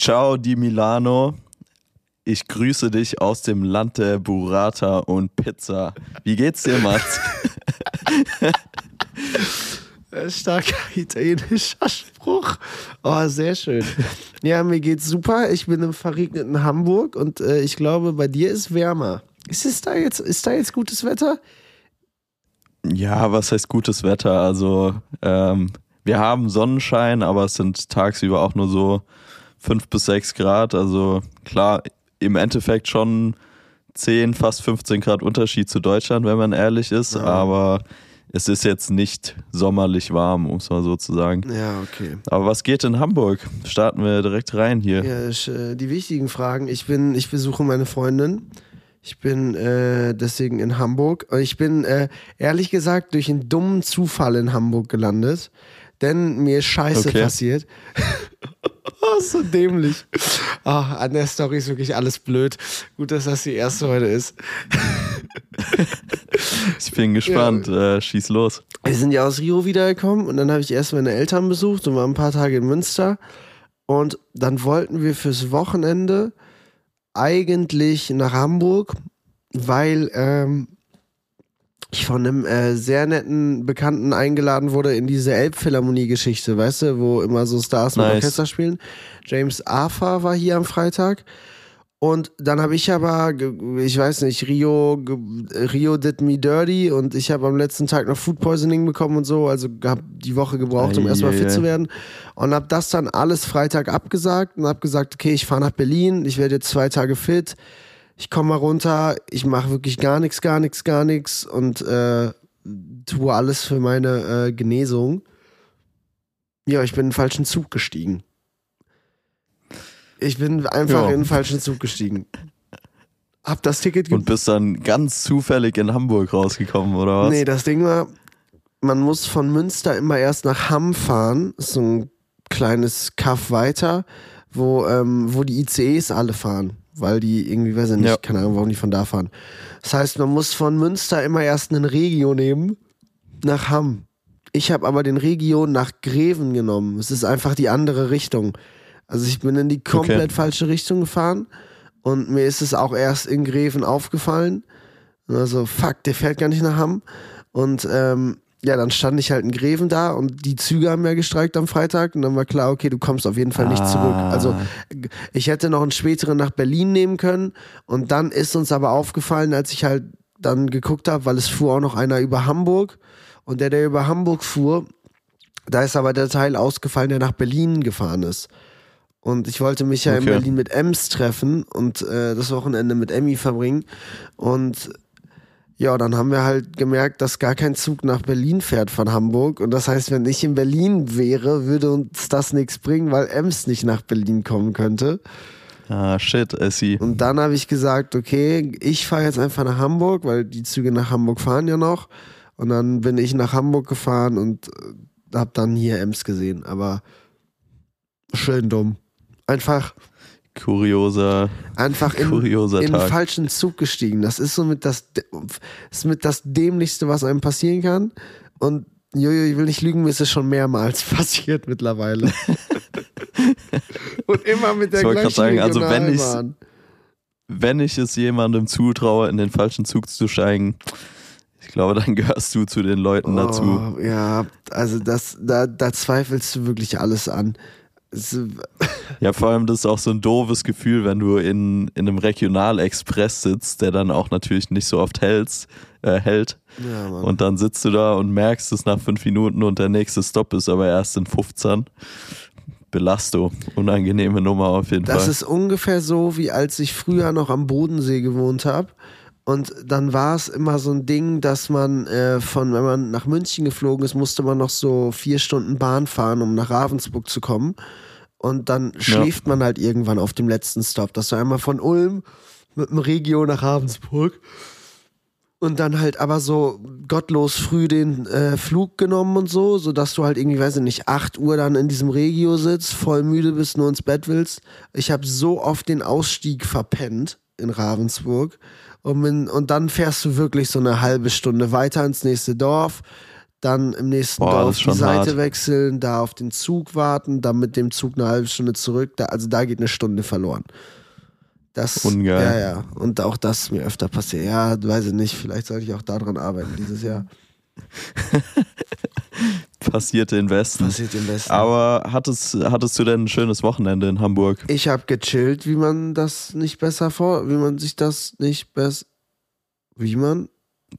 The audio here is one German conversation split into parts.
Ciao di Milano. Ich grüße dich aus dem Land der Burrata und Pizza. Wie geht's dir, Mats? Starker italienischer Spruch. Oh, sehr schön. Ja, mir geht's super. Ich bin im verregneten Hamburg und äh, ich glaube, bei dir ist wärmer. Ist es da jetzt, ist da jetzt gutes Wetter? Ja, was heißt gutes Wetter? Also, ähm, wir haben Sonnenschein, aber es sind tagsüber auch nur so fünf bis sechs Grad. Also klar, im Endeffekt schon 10, fast 15 Grad Unterschied zu Deutschland, wenn man ehrlich ist, ja. aber es ist jetzt nicht sommerlich warm, um es mal so zu sagen. Ja, okay. Aber was geht in Hamburg? Starten wir direkt rein hier. Ja, äh, die wichtigen Fragen. Ich bin, ich besuche meine Freundin. Ich bin äh, deswegen in Hamburg. Ich bin äh, ehrlich gesagt durch einen dummen Zufall in Hamburg gelandet denn mir ist Scheiße okay. passiert. oh, so dämlich. Oh, an der Story ist wirklich alles blöd. Gut, dass das die erste heute ist. ich bin gespannt. Ja. Äh, schieß los. Wir sind ja aus Rio wiedergekommen und dann habe ich erst meine Eltern besucht und war ein paar Tage in Münster. Und dann wollten wir fürs Wochenende eigentlich nach Hamburg, weil ähm, ich von einem äh, sehr netten Bekannten eingeladen wurde in diese Elbphilharmonie-Geschichte, weißt du, wo immer so Stars nice. mit Orchester spielen. James Arthur war hier am Freitag. Und dann habe ich aber, ich weiß nicht, Rio, Rio did me dirty und ich habe am letzten Tag noch Food Poisoning bekommen und so, also habe die Woche gebraucht, um erstmal fit zu werden und habe das dann alles Freitag abgesagt und habe gesagt, okay, ich fahre nach Berlin, ich werde jetzt zwei Tage fit ich komme mal runter, ich mache wirklich gar nichts, gar nichts, gar nichts und äh, tue alles für meine äh, Genesung. Ja, ich bin in den falschen Zug gestiegen. Ich bin einfach ja. in den falschen Zug gestiegen. Hab das Ticket Und bist dann ganz zufällig in Hamburg rausgekommen, oder was? Nee, das Ding war, man muss von Münster immer erst nach Hamm fahren. Das ist so ein kleines Kaff weiter, wo, ähm, wo die ICEs alle fahren weil die irgendwie, weiß ich nicht, ja. keine Ahnung, warum die von da fahren. Das heißt, man muss von Münster immer erst einen Regio nehmen nach Hamm. Ich habe aber den Regio nach Greven genommen. Es ist einfach die andere Richtung. Also ich bin in die komplett okay. falsche Richtung gefahren und mir ist es auch erst in Greven aufgefallen. Also fuck, der fährt gar nicht nach Hamm. Und ähm, ja, dann stand ich halt in Greven da und die Züge haben ja gestreikt am Freitag und dann war klar, okay, du kommst auf jeden Fall nicht ah. zurück. Also ich hätte noch einen späteren nach Berlin nehmen können und dann ist uns aber aufgefallen, als ich halt dann geguckt habe, weil es fuhr auch noch einer über Hamburg und der, der über Hamburg fuhr, da ist aber der Teil ausgefallen, der nach Berlin gefahren ist. Und ich wollte mich ja okay. in Berlin mit Ems treffen und äh, das Wochenende mit Emmy verbringen. Und ja, dann haben wir halt gemerkt, dass gar kein Zug nach Berlin fährt von Hamburg. Und das heißt, wenn ich in Berlin wäre, würde uns das nichts bringen, weil Ems nicht nach Berlin kommen könnte. Ah, shit, see. Und dann habe ich gesagt, okay, ich fahre jetzt einfach nach Hamburg, weil die Züge nach Hamburg fahren ja noch. Und dann bin ich nach Hamburg gefahren und äh, habe dann hier Ems gesehen. Aber schön dumm. Einfach kurioser, einfach in, kurioser in den falschen Zug gestiegen. Das ist so mit das, ist mit das dämlichste, was einem passieren kann. Und Jojo, ich will nicht lügen, mir ist es schon mehrmals passiert mittlerweile. Und immer mit der ich gleichen sagen, also wenn ich, wenn ich es jemandem zutraue, in den falschen Zug zu steigen, ich glaube, dann gehörst du zu den Leuten oh, dazu. Ja, also das, da, da zweifelst du wirklich alles an. Ja, vor allem das ist auch so ein doofes Gefühl, wenn du in, in einem Regionalexpress sitzt, der dann auch natürlich nicht so oft hältst, äh, hält. Ja, und dann sitzt du da und merkst es nach fünf Minuten und der nächste Stopp ist aber erst in 15. Belasto, unangenehme Nummer auf jeden das Fall. Das ist ungefähr so, wie als ich früher noch am Bodensee gewohnt habe. Und dann war es immer so ein Ding, dass man äh, von, wenn man nach München geflogen ist, musste man noch so vier Stunden Bahn fahren, um nach Ravensburg zu kommen. Und dann schläft ja. man halt irgendwann auf dem letzten Stop. Das war einmal von Ulm mit dem Regio nach Ravensburg. Und dann halt aber so gottlos früh den äh, Flug genommen und so, sodass du halt irgendwie, weiß ich nicht, 8 Uhr dann in diesem Regio sitzt, voll müde bist, nur ins Bett willst. Ich habe so oft den Ausstieg verpennt in Ravensburg. Und, in, und dann fährst du wirklich so eine halbe Stunde weiter ins nächste Dorf. dann im nächsten Boah, Dorf die Seite hart. wechseln, da auf den Zug warten, dann mit dem Zug eine halbe Stunde zurück. Da, also da geht eine Stunde verloren. Das, Ungeil. Ja, ja. Und auch das ist mir öfter passiert. Ja, weiß ich nicht. Vielleicht sollte ich auch daran arbeiten dieses Jahr. Passiert den Besten. Passiert im Besten. Aber hattest, hattest du denn ein schönes Wochenende in Hamburg? ich habe gechillt, wie man das nicht besser vor, wie man sich das nicht besser, wie man?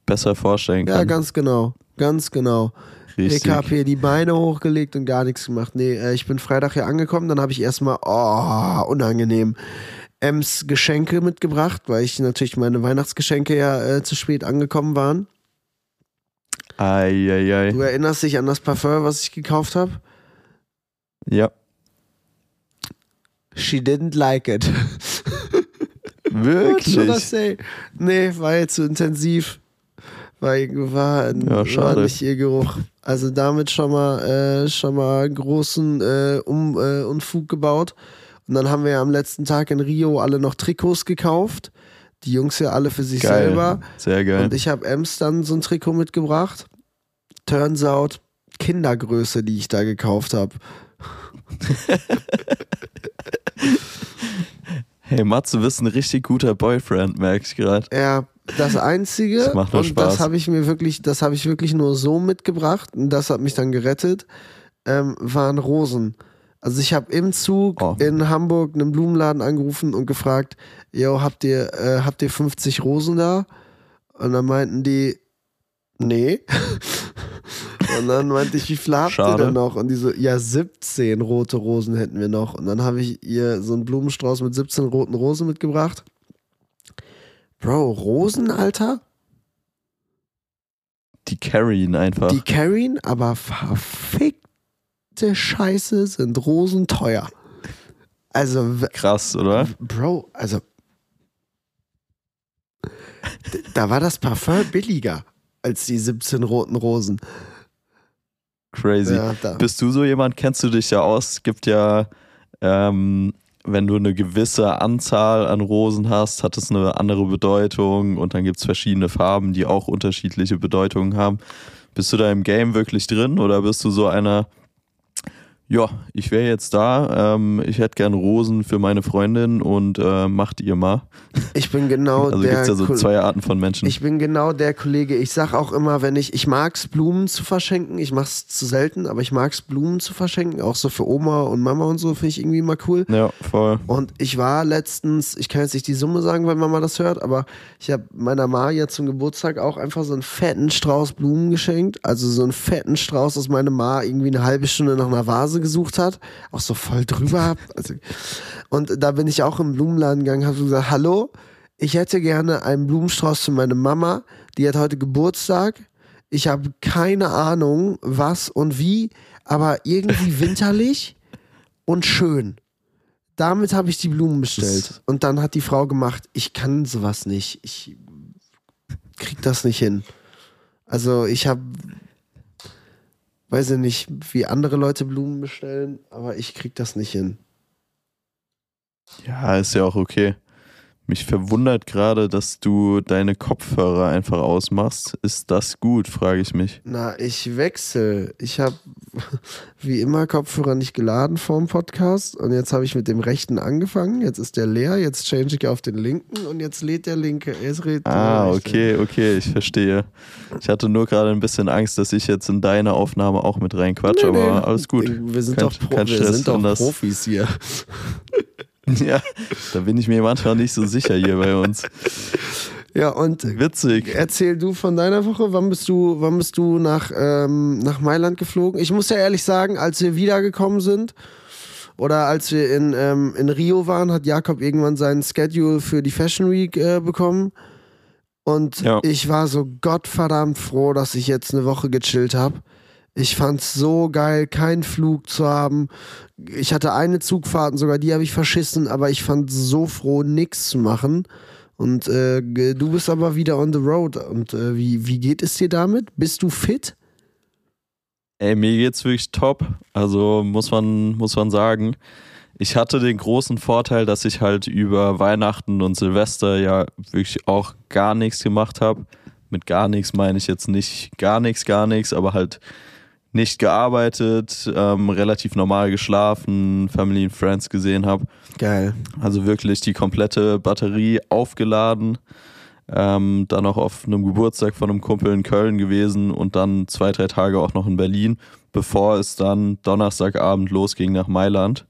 Besser vorstellen Ja, kann. ganz genau, ganz genau. Richtig. Ich habe hier die Beine hochgelegt und gar nichts gemacht. Nee, äh, ich bin Freitag hier angekommen, dann habe ich erstmal, oh, unangenehm, Ems Geschenke mitgebracht, weil ich natürlich meine Weihnachtsgeschenke ja äh, zu spät angekommen waren. Eieiei. Du erinnerst dich an das Parfum, was ich gekauft habe? Ja. She didn't like it. Wirklich? Nee, war jetzt zu intensiv. War, war, Ja, war nicht ihr Geruch. Also damit schon mal, äh, schon mal großen äh, um, äh, Unfug gebaut. Und dann haben wir ja am letzten Tag in Rio alle noch Trikots gekauft. Die Jungs ja alle für sich Geil. selber. Sehr geil. Und ich habe Ems dann so ein Trikot mitgebracht. Turns out, Kindergröße, die ich da gekauft habe. Hey, Matze, du bist ein richtig guter Boyfriend, merke ich gerade. Ja, das einzige Das macht und das Spaß. habe ich mir wirklich, das habe ich wirklich nur so mitgebracht und das hat mich dann gerettet, ähm, waren Rosen. Also ich habe im Zug Oh. in Hamburg einen Blumenladen angerufen und gefragt, yo, habt ihr, äh, habt ihr 50 Rosen da? Und dann meinten die, nee. und dann meinte ich, wie viel habt ihr Schade. denn noch? Und die so, ja, 17 rote Rosen hätten wir noch. Und dann habe ich ihr so einen Blumenstrauß mit 17 roten Rosen mitgebracht. Bro, Rosen, Alter? Die carryen einfach. Die carryen, aber verfickte Scheiße sind Rosen teuer. Also, Krass, oder? Bro, also. Da war das Parfum billiger als die 17 roten Rosen. Crazy. Ja. Bist du so jemand, kennst du dich ja aus? Es gibt ja, ähm, wenn du eine gewisse Anzahl an Rosen hast, hat es eine andere Bedeutung und dann gibt es verschiedene Farben, die auch unterschiedliche Bedeutungen haben. Bist du da im Game wirklich drin oder bist du so einer, ja, ich wäre jetzt da, ähm, ich hätte gern Rosen für meine Freundin und äh, macht ihr mal. Ich bin genau Also der. gibt es ja so Ko- zwei Arten von Menschen. Ich bin genau der Kollege. Ich sag auch immer, wenn ich, ich mag's Blumen zu verschenken. Ich mach's zu selten, aber ich mag's Blumen zu verschenken. Auch so für Oma und Mama und so finde ich irgendwie mal cool. ja, voll. Und ich war letztens, ich kann jetzt nicht die Summe sagen, weil Mama das hört, aber ich habe meiner Ma ja zum Geburtstag auch einfach so einen fetten Strauß Blumen geschenkt. Also so einen fetten Strauß, dass meine Ma irgendwie eine halbe Stunde nach einer Vase gesucht hat. Auch so voll drüber. Also, und da bin ich auch im Blumenladen gegangen, habe so gesagt, hallo, ich hätte gerne einen Blumenstrauß für meine Mama. Die hat heute Geburtstag. Ich habe keine Ahnung, was und wie, aber irgendwie winterlich und schön. Damit habe ich die Blumen bestellt. Und dann hat die Frau gemacht, ich kann sowas nicht. Ich krieg das nicht hin. Also ich habe, weiß ich nicht, wie andere Leute Blumen bestellen, aber ich krieg das nicht hin. Ja, ist ja auch okay. Mich verwundert gerade, dass du deine Kopfhörer einfach ausmachst. Ist das gut, frage ich mich. Na, ich wechsle. Ich habe wie immer Kopfhörer nicht geladen vor dem Podcast und jetzt habe ich mit dem rechten angefangen. Jetzt ist der leer, jetzt change ich auf den linken und jetzt lädt der linke. Jetzt lädt Ah, okay, okay, ich verstehe. Ich hatte nur gerade ein bisschen Angst, dass ich jetzt in deine Aufnahme auch mit reinquatsche, Nee, nee. aber alles gut. Wir sind Kein- doch, Pro wir sind doch Profis hier. Ja, da bin ich mir manchmal nicht so sicher hier bei uns. Ja, und Witzig. erzähl du von deiner Woche. Wann bist du, wann bist du nach, ähm, nach Mailand geflogen? Ich muss ja ehrlich sagen, als wir wiedergekommen sind oder als wir in, ähm, in Rio waren, hat Jakob irgendwann seinen Schedule für die Fashion Week äh, bekommen. Und Ja. ich war so gottverdammt froh, dass ich jetzt eine Woche gechillt habe. Ich fand's so geil, keinen Flug zu haben. Ich hatte eine Zugfahrt, sogar die habe ich verschissen, aber ich fand so froh, nichts zu machen. Und äh, du bist aber wieder on the road. Und äh, wie, wie geht es dir damit? Bist du fit? Ey, mir geht's wirklich top. Also muss man, muss man sagen. Ich hatte den großen Vorteil, dass ich halt über Weihnachten und Silvester ja wirklich auch gar nichts gemacht habe. mit gar nichts meine ich jetzt nicht gar nichts, gar nichts, aber halt nicht gearbeitet, ähm, relativ normal geschlafen, Family and Friends gesehen habe. Geil. Also wirklich die komplette Batterie aufgeladen. Ähm, dann auch auf einem Geburtstag von einem Kumpel in Köln gewesen und dann zwei, drei Tage auch noch in Berlin, bevor es dann Donnerstagabend losging nach Mailand.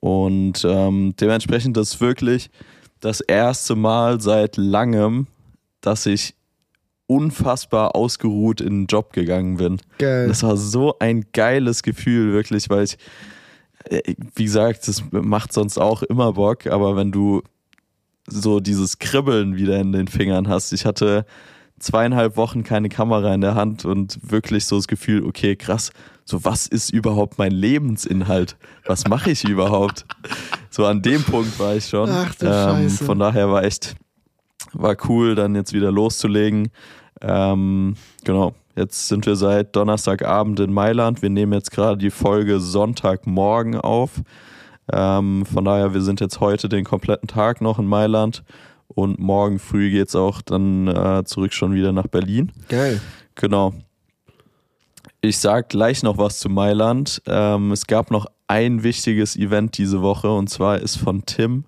Und ähm, dementsprechend das ist wirklich das erste Mal seit langem, dass ich unfassbar ausgeruht in den Job gegangen bin. Geil. Das war so ein geiles Gefühl, wirklich, weil ich, äh, wie gesagt, das macht sonst auch immer Bock, aber wenn du so dieses Kribbeln wieder in den Fingern hast, ich hatte zweieinhalb Wochen keine Kamera in der Hand und wirklich so das Gefühl, okay, krass, so was ist überhaupt mein Lebensinhalt? Was mache ich überhaupt? So an dem Punkt war ich schon. Ach du Scheiße. Von daher war echt, war cool, dann jetzt wieder loszulegen. Ähm, genau, jetzt sind wir seit Donnerstagabend in Mailand. Wir nehmen jetzt gerade die Folge Sonntagmorgen auf. Ähm, von daher, wir sind jetzt heute den kompletten Tag noch in Mailand und morgen früh geht es auch dann äh, zurück schon wieder nach Berlin. Geil. Genau. Ich sag gleich noch was zu Mailand. Ähm, es gab noch ein wichtiges Event diese Woche und zwar ist von Tim,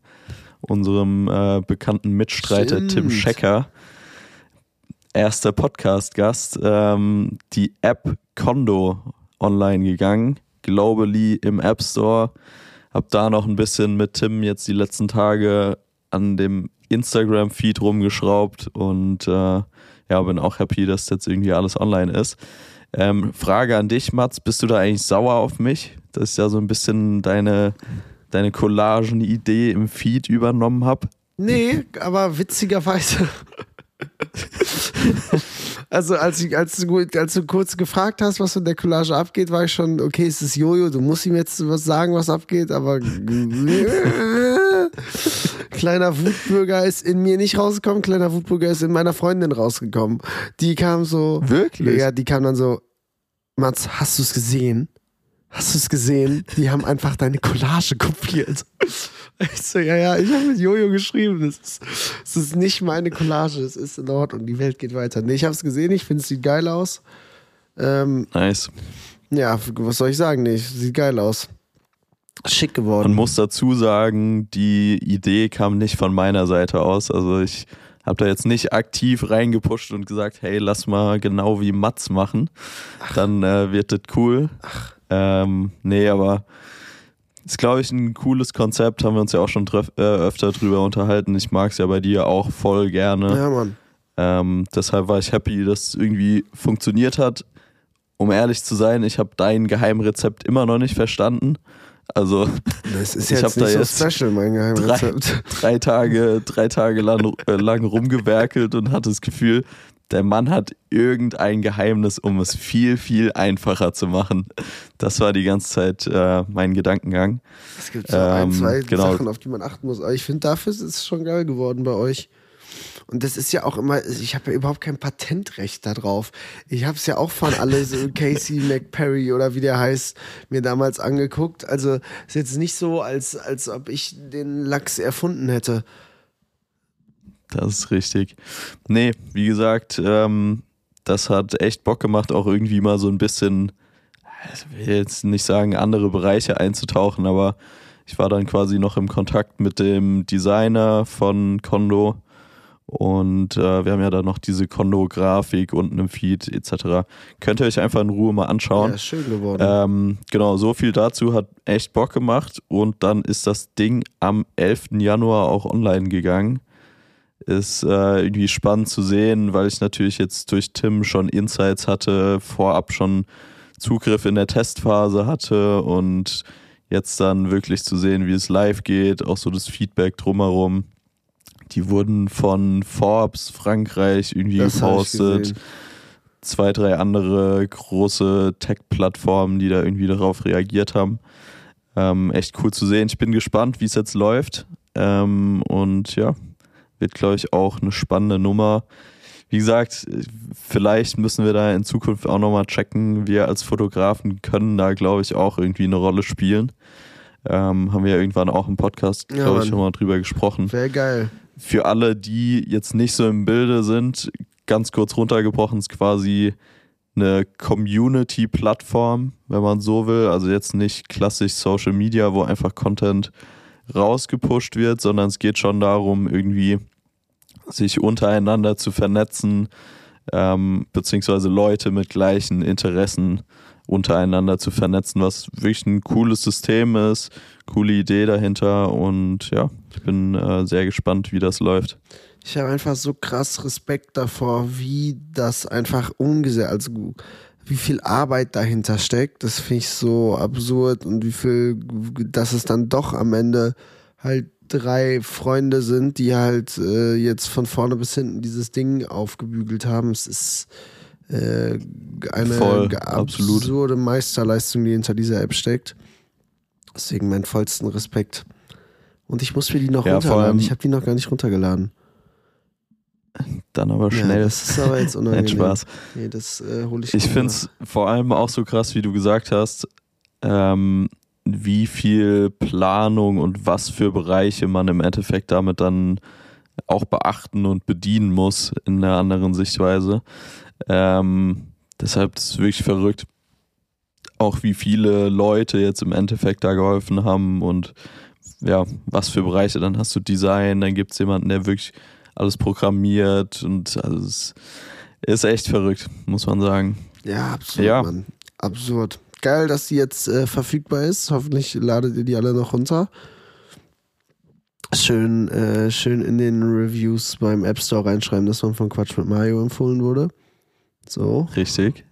unserem äh, bekannten Mitstreiter Stimmt. Tim Schecker, erster Podcast-Gast, ähm, die App Kondo online gegangen, globally im App Store. Hab da noch ein bisschen mit Tim jetzt die letzten Tage an dem Instagram-Feed rumgeschraubt und äh, ja, bin auch happy, dass jetzt irgendwie alles online ist. Ähm, Frage an dich, Mats, bist du da eigentlich sauer auf mich, dass ich da so ein bisschen deine, deine Collagen-Idee im Feed übernommen habe? Nee, aber witzigerweise. also als, ich, als, du, als du kurz gefragt hast, was in der Collage abgeht, war ich schon, okay, es ist Jojo, du musst ihm jetzt was sagen, was abgeht, aber kleiner Wutbürger ist in mir nicht rausgekommen, kleiner Wutbürger ist in meiner Freundin rausgekommen. Die kam so, Wirklich? ja, die kam dann so, Mats, hast du es gesehen? Hast du es gesehen? Die haben einfach deine Collage kopiert. Ich so, ja, ja, ich habe mit Jojo geschrieben. Das ist, ist nicht meine Collage. Es ist in Ordnung. Die Welt geht weiter. Nee, ich habe es gesehen. Ich finde, es sieht geil aus. Ähm, Nice. ja, was soll ich sagen? Nee, sieht geil aus. Schick Man geworden. muss dazu sagen, die Idee kam nicht von meiner Seite aus. Also ich habe da jetzt nicht aktiv reingepusht und gesagt, hey, lass mal genau wie Mats machen. Dann äh, wird das cool. Ähm, nee, aber ist, glaube ich, ein cooles Konzept. Haben wir uns ja auch schon äh, öfter drüber unterhalten. Ich mag es ja bei dir auch voll gerne. Ja, Mann. Ähm, deshalb war ich happy, dass es irgendwie funktioniert hat. Um ehrlich zu sein, ich habe dein Geheimrezept immer noch nicht verstanden. Also Das ist Ich jetzt hab da so jetzt special, mein Geheimrezept. drei Tage, drei Tage lang, äh, lang rumgewerkelt und hatte das Gefühl, der Mann hat irgendein Geheimnis, um es viel, viel einfacher zu machen. Das war die ganze Zeit äh, mein Gedankengang. Es gibt so ein, Ähm, zwei genau. Sachen, auf die man achten muss. Aber ich finde, dafür ist es schon geil geworden bei euch. Und das ist ja auch immer, ich habe ja überhaupt kein Patentrecht darauf. Ich habe es ja auch von alle so Casey McPerry oder wie der heißt, mir damals angeguckt. Also ist jetzt nicht so, als, als ob ich den Lachs erfunden hätte. Das ist richtig. Nee, wie gesagt, ähm, das hat echt Bock gemacht, auch irgendwie mal so ein bisschen, ich will jetzt nicht sagen, andere Bereiche einzutauchen, aber ich war dann quasi noch im Kontakt mit dem Designer von Kondo und äh, wir haben ja dann noch diese Kondo-Grafik unten im Feed etc. Könnt ihr euch einfach in Ruhe mal anschauen. Ja, ist schön geworden. Ähm, genau, so viel dazu hat echt Bock gemacht und dann ist das Ding am 11. Januar auch online gegangen. Ist äh, irgendwie spannend zu sehen, weil ich natürlich jetzt durch Tim schon Insights hatte, vorab schon Zugriff in der Testphase hatte und jetzt dann wirklich zu sehen, wie es live geht, auch so das Feedback drumherum. Die wurden von Forbes Frankreich irgendwie Das gepostet zwei, drei andere große Tech-Plattformen, die da irgendwie darauf reagiert haben. Ähm, echt cool zu sehen. Ich bin gespannt, wie es jetzt läuft. Ähm, und ja, wird, glaube ich, auch eine spannende Nummer. Wie gesagt, vielleicht müssen wir da in Zukunft auch nochmal checken. Wir als Fotografen können da, glaube ich, auch irgendwie eine Rolle spielen. Ähm, haben wir ja irgendwann auch im Podcast, Ja, glaube ich, Mann. schon mal drüber gesprochen Wäre geil. für alle, die jetzt nicht so im Bilde sind, ganz kurz runtergebrochen ist quasi eine Community-Plattform, wenn man so will. Also jetzt nicht klassisch Social Media, wo einfach Content rausgepusht wird, sondern es geht schon darum, irgendwie sich untereinander zu vernetzen, ähm, beziehungsweise Leute mit gleichen Interessen untereinander zu vernetzen, was wirklich ein cooles System ist, coole Idee dahinter und ja, ich bin äh, sehr gespannt, wie das läuft. Ich habe einfach so krass Respekt davor, wie das einfach umgesetzt, also wie viel Arbeit dahinter steckt. Das finde ich so absurd und wie viel, dass es dann doch am Ende halt drei Freunde sind, die halt äh, jetzt von vorne bis hinten dieses Ding aufgebügelt haben. Es ist äh, eine Voll, absurde absolut. Meisterleistung, die hinter dieser App steckt. Deswegen meinen vollsten Respekt. Und ich muss mir die noch ja, runterladen. Ich habe die noch gar nicht runtergeladen. Dann aber schnell. Ja, das ist aber jetzt unangenehm. Nein, Spaß. Nee, das äh, hole ich Ich finde es vor allem auch so krass, wie du gesagt hast, ähm, wie viel Planung und was für Bereiche man im Endeffekt damit dann auch beachten und bedienen muss in einer anderen Sichtweise. Ähm, deshalb ist es wirklich verrückt. Auch wie viele Leute jetzt im Endeffekt da geholfen haben und ja, was für Bereiche. Dann hast du Design, dann gibt es jemanden, der wirklich alles programmiert und also es ist echt verrückt, muss man sagen. Ja, absurd, ja. Mann. Absurd. Geil, dass die jetzt äh, verfügbar ist. Hoffentlich ladet ihr die alle noch runter. Schön, äh, schön in den Reviews beim App Store reinschreiben, dass man von Quatsch mit Mario empfohlen wurde. So. Richtig.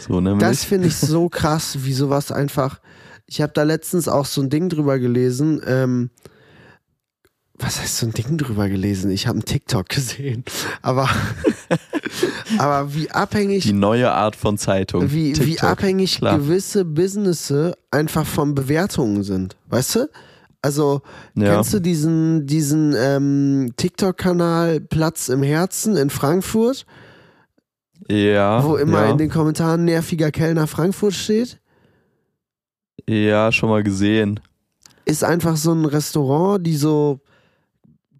So nämlich. Das finde ich so krass, wie sowas einfach. Ich habe da letztens auch so ein Ding drüber gelesen. Ähm, was heißt so ein Ding drüber gelesen? Ich habe einen TikTok gesehen. Aber, aber wie abhängig. Die neue Art von Zeitung. Wie, wie abhängig Klar. gewisse Businesses einfach von Bewertungen sind. Weißt du? Also, ja. kennst du diesen, diesen ähm, TikTok-Kanal Platz im Herzen in Frankfurt? Ja. Wo immer ja. in den Kommentaren nerviger Kellner Frankfurt steht? Ja, schon mal gesehen. Ist einfach so ein Restaurant, die so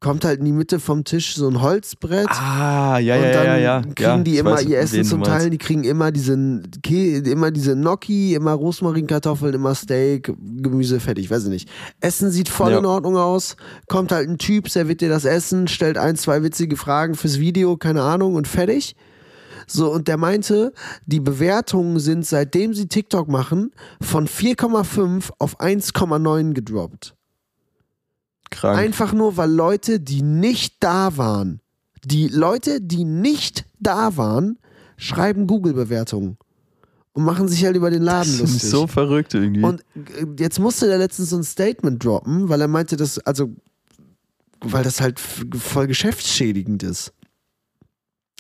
kommt halt in die Mitte vom Tisch so ein Holzbrett. Ah, ja, ja, ja, ja. kriegen ja, die immer weiß, ihr Essen zum Teil, die kriegen immer diese, immer diese Gnocchi, immer Rosmarinkartoffeln, immer Steak, Gemüse, fertig, weiß ich nicht. Essen sieht voll ja. in Ordnung aus, kommt halt ein Typ, serviert dir das Essen, stellt ein, zwei witzige Fragen fürs Video, keine Ahnung, und fertig. So, und der meinte, die Bewertungen sind, seitdem sie TikTok machen, von 4,5 auf 1,9 gedroppt. Krank. Einfach nur, weil Leute, die nicht da waren, die Leute, die nicht da waren, schreiben Google-Bewertungen und machen sich halt über den Laden das lustig. Das ist so verrückt irgendwie. Und äh, jetzt musste der letztens so ein Statement droppen, weil er meinte, dass, also, weil das halt voll geschäftsschädigend ist.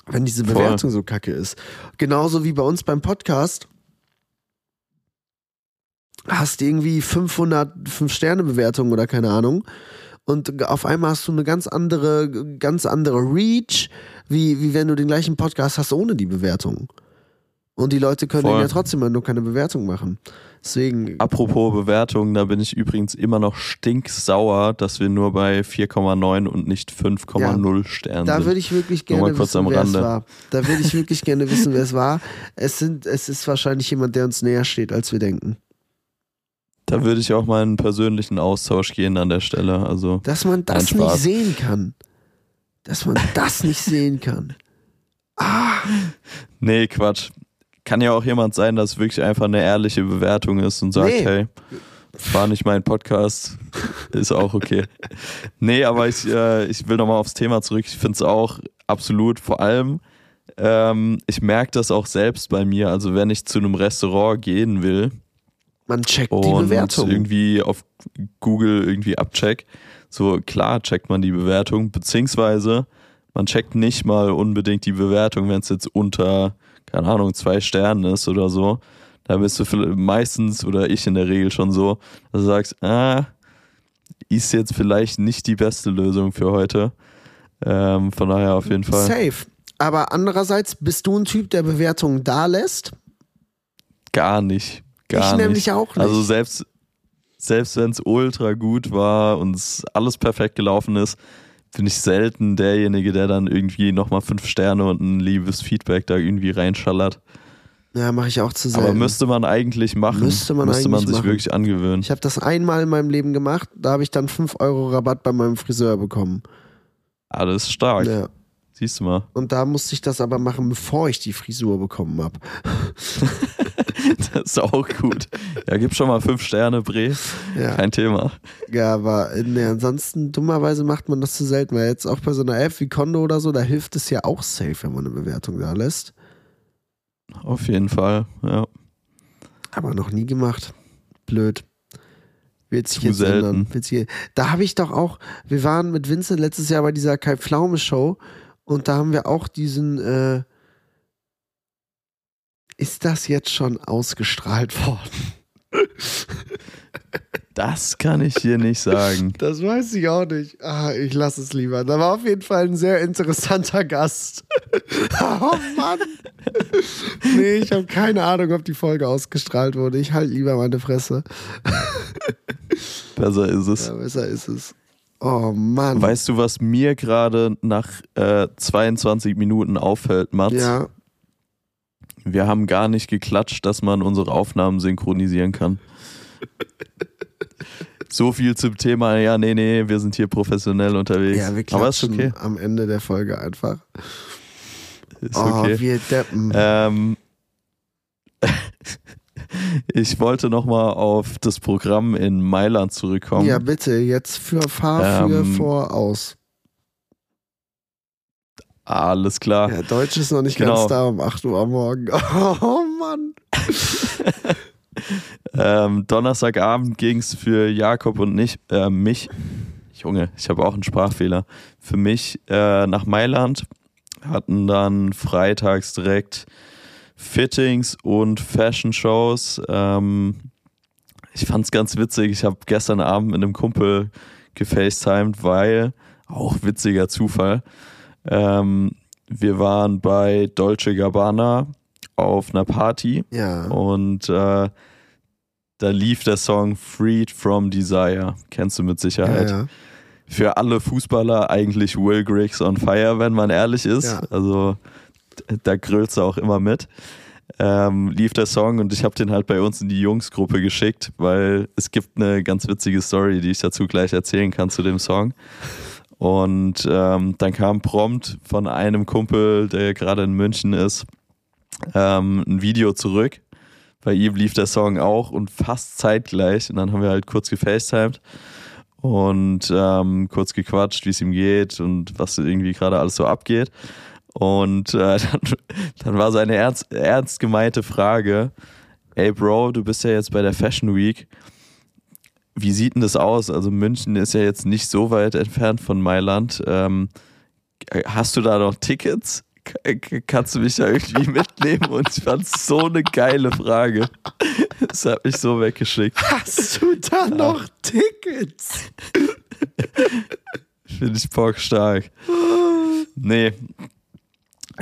Wenn diese Bewertung voll. so kacke ist. Genauso wie bei uns beim Podcast. Hast irgendwie 500 5-Sterne-Bewertungen oder keine Ahnung und auf einmal hast du eine ganz andere, ganz andere Reach, wie, wie wenn du den gleichen Podcast hast ohne die Bewertung. Und die Leute können ja trotzdem nur keine Bewertung machen. Deswegen. Apropos Bewertung, da bin ich übrigens immer noch stinksauer, dass wir nur bei 4,9 und nicht 5,0 ja, Sternen da sind. Da würde ich wirklich gerne wissen, wer es war. Da würde ich wirklich gerne wissen, wer es war. Es, sind, es ist wahrscheinlich jemand, der uns näher steht, als wir denken. Da würde ich auch mal einen persönlichen Austausch gehen an der Stelle. Also, Dass man das nicht sehen kann. Dass man das nicht sehen kann. Ah. Nee, Quatsch. Kann ja auch jemand sein, dass wirklich einfach eine ehrliche Bewertung ist und sagt, nee. hey, war nicht mein Podcast, ist auch okay. nee, aber ich, äh, ich will nochmal aufs Thema zurück. Ich finde es auch absolut, vor allem, ähm, ich merke das auch selbst bei mir. Also, wenn ich zu einem Restaurant gehen will, man checkt und die Bewertung. irgendwie auf Google irgendwie abcheckt. So klar checkt man die Bewertung, beziehungsweise man checkt nicht mal unbedingt die Bewertung, wenn es jetzt unter, keine Ahnung, zwei Sternen ist oder so. Da bist du meistens oder ich in der Regel schon so, dass du sagst, ah, ist jetzt vielleicht nicht die beste Lösung für heute. Ähm, von daher auf jeden Fall. Safe. Aber andererseits bist du ein Typ, der Bewertungen da lässt? Gar nicht. Gar ich nämlich auch nicht. Also selbst, selbst wenn es ultra gut war und alles perfekt gelaufen ist, bin ich selten derjenige, der dann irgendwie nochmal fünf Sterne und ein liebes Feedback da irgendwie reinschallert. Ja, mache ich auch zu selten. Aber müsste man eigentlich machen. Müsste man müsste man eigentlich sich machen. wirklich angewöhnen. Ich habe das einmal in meinem Leben gemacht, da habe ich dann 5 Euro Rabatt bei meinem Friseur bekommen. Alles stark. Ja. Siehst du mal. Und da musste ich das aber machen, bevor ich die Frisur bekommen habe. Ist auch gut. Ja, gib schon mal fünf Sterne, Bre. Ja. Kein Thema. ja, aber nee, ansonsten dummerweise macht man das zu selten, weil jetzt auch bei so einer App wie Kondo oder so, da hilft es ja auch safe, wenn man eine Bewertung da lässt. Auf jeden Fall. Ja. Aber noch nie gemacht. Blöd. Wird sich Zu jetzt selten. ändern. Wird sich, da habe ich doch auch, wir waren mit Vincent letztes Jahr bei dieser Kai Pflaume Show und da haben wir auch diesen, äh, ist das jetzt schon ausgestrahlt worden? Das kann ich hier nicht sagen. Das weiß ich auch nicht. Ah, ich lasse es lieber. Da war auf jeden Fall ein sehr interessanter Gast. oh Mann. nee, ich habe keine Ahnung, ob die Folge ausgestrahlt wurde. Ich halte lieber meine Fresse. Besser ist es. Ja, besser ist es. Oh Mann. Weißt du, was mir gerade nach äh, 22 Minuten auffällt, Mats? ja, Wir haben gar nicht geklatscht, dass man unsere Aufnahmen synchronisieren kann. so viel zum Thema, ja, nee, nee, wir sind hier professionell unterwegs. ja, wir Aber ist klatschen okay. am Ende der Folge einfach. Ist Oh, okay. wir deppen. Ähm, ich wollte nochmal auf das Programm in Mailand zurückkommen. ja, bitte, jetzt für Fahr für Ähm, vor aus. Alles klar. Ja, Deutsch ist noch nicht Genau. ganz da um 8 Uhr am Morgen. Oh Mann. Ähm, Donnerstagabend ging es für Jakob und nicht, äh, mich, Junge, ich habe auch einen Sprachfehler, für mich äh, nach Mailand, hatten dann freitags direkt Fittings und Fashion-Shows. Ähm, ich fand es ganz witzig, ich habe gestern Abend mit einem Kumpel gefacetimed, weil, auch witziger Zufall, ähm, wir waren bei Dolce Gabbana auf einer Party Ja. und äh, da lief der Song Freed from Desire. Kennst du mit Sicherheit. ja, ja. Für alle Fußballer eigentlich Will Griggs on Fire, wenn man ehrlich ist. Also da grölst du auch immer mit. Ähm, lief der Song und ich habe den halt bei uns in die Jungsgruppe geschickt, weil es gibt eine ganz witzige Story, die ich dazu gleich erzählen kann zu dem Song. Und ähm, dann kam prompt von einem Kumpel, der gerade in München ist, ähm, ein Video zurück. Bei ihm lief der Song auch und fast zeitgleich. Und dann haben wir halt kurz gefacetimed und ähm, kurz gequatscht, wie es ihm geht und was irgendwie gerade alles so abgeht. Und äh, dann, dann war seine ernst, ernst gemeinte Frage: Ey, Bro, du bist ja jetzt bei der Fashion Week. Wie sieht denn das aus? Also, München ist ja jetzt nicht so weit entfernt von Mailand. Ähm, hast du da noch Tickets? K- Kannst du mich da irgendwie mitnehmen? Und ich fand es so eine geile Frage. Das hat mich so weggeschickt. Hast du da noch Tickets? Finde ich bockstark. Nee.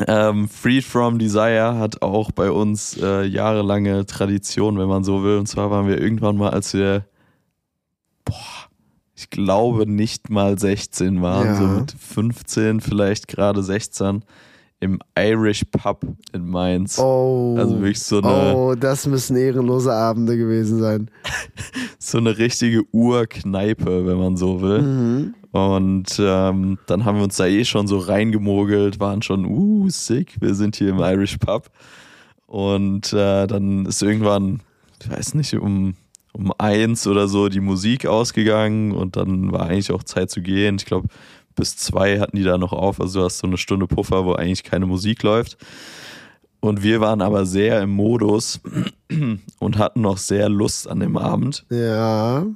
Ähm, Freed from Desire hat auch bei uns äh, jahrelange Tradition, wenn man so will. Und zwar waren wir irgendwann mal, als wir, boah, ich glaube nicht mal 16 waren, Ja. so mit 15, vielleicht gerade 16, im Irish Pub in Mainz. Oh. Also wirklich so eine, Oh, das müssen ehrenlose Abende gewesen sein. so eine richtige Urkneipe, wenn man so will. Mhm. Und ähm, dann haben wir uns da eh schon so reingemogelt, waren schon, uh, sick, wir sind hier im Irish Pub. Und äh, dann ist irgendwann, ich weiß nicht, um, um eins oder so die Musik ausgegangen und dann war eigentlich auch Zeit zu gehen. Ich glaube, bis zwei hatten die da noch auf, also du hast so eine Stunde Puffer, wo eigentlich keine Musik läuft. Und wir waren aber sehr im Modus und hatten noch sehr Lust an dem Abend. Ja.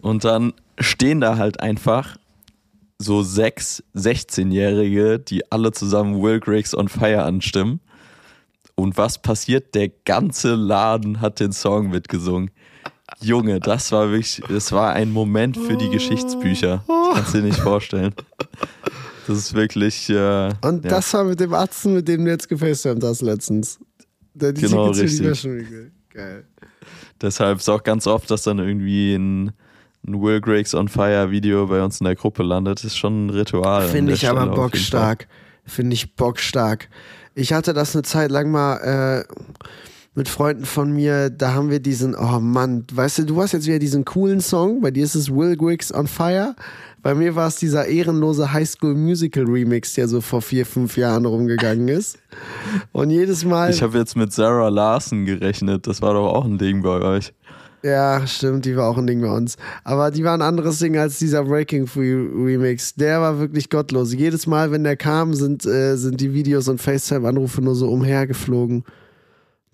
Und dann stehen da halt einfach so sechs 16-Jährige, die alle zusammen Will Griggs on Fire anstimmen. Und was passiert? Der ganze Laden hat den Song mitgesungen. Junge, das war wirklich, das war ein Moment für die Geschichtsbücher. Das kannst du dir nicht vorstellen. Das ist wirklich. Äh, Und ja. das war mit dem Atzen, mit dem du jetzt gefacetimed hast letztens. Der die Genau, Tickets richtig. Geil. Deshalb ist auch ganz oft, dass dann irgendwie ein ein Will Griggs on Fire Video bei uns in der Gruppe landet, ist schon ein Ritual. Finde ich aber bockstark. Finde ich bockstark. Ich hatte das eine Zeit lang mal äh, mit Freunden von mir, da haben wir diesen, oh Mann, weißt du, du hast jetzt wieder diesen coolen Song, bei dir ist es Will Griggs on Fire. Bei mir war es dieser ehrenlose Highschool Musical Remix, der so vor vier, fünf Jahren rumgegangen ist. Und jedes Mal. Ich habe jetzt mit Sarah Larson gerechnet. Das war doch auch ein Ding bei euch. Ja, stimmt, die war auch ein Ding bei uns. Aber die war ein anderes Ding als dieser Breaking Free Remix. Der war wirklich gottlos. Jedes Mal, wenn der kam, sind, äh, sind die Videos und FaceTime-Anrufe nur so umhergeflogen.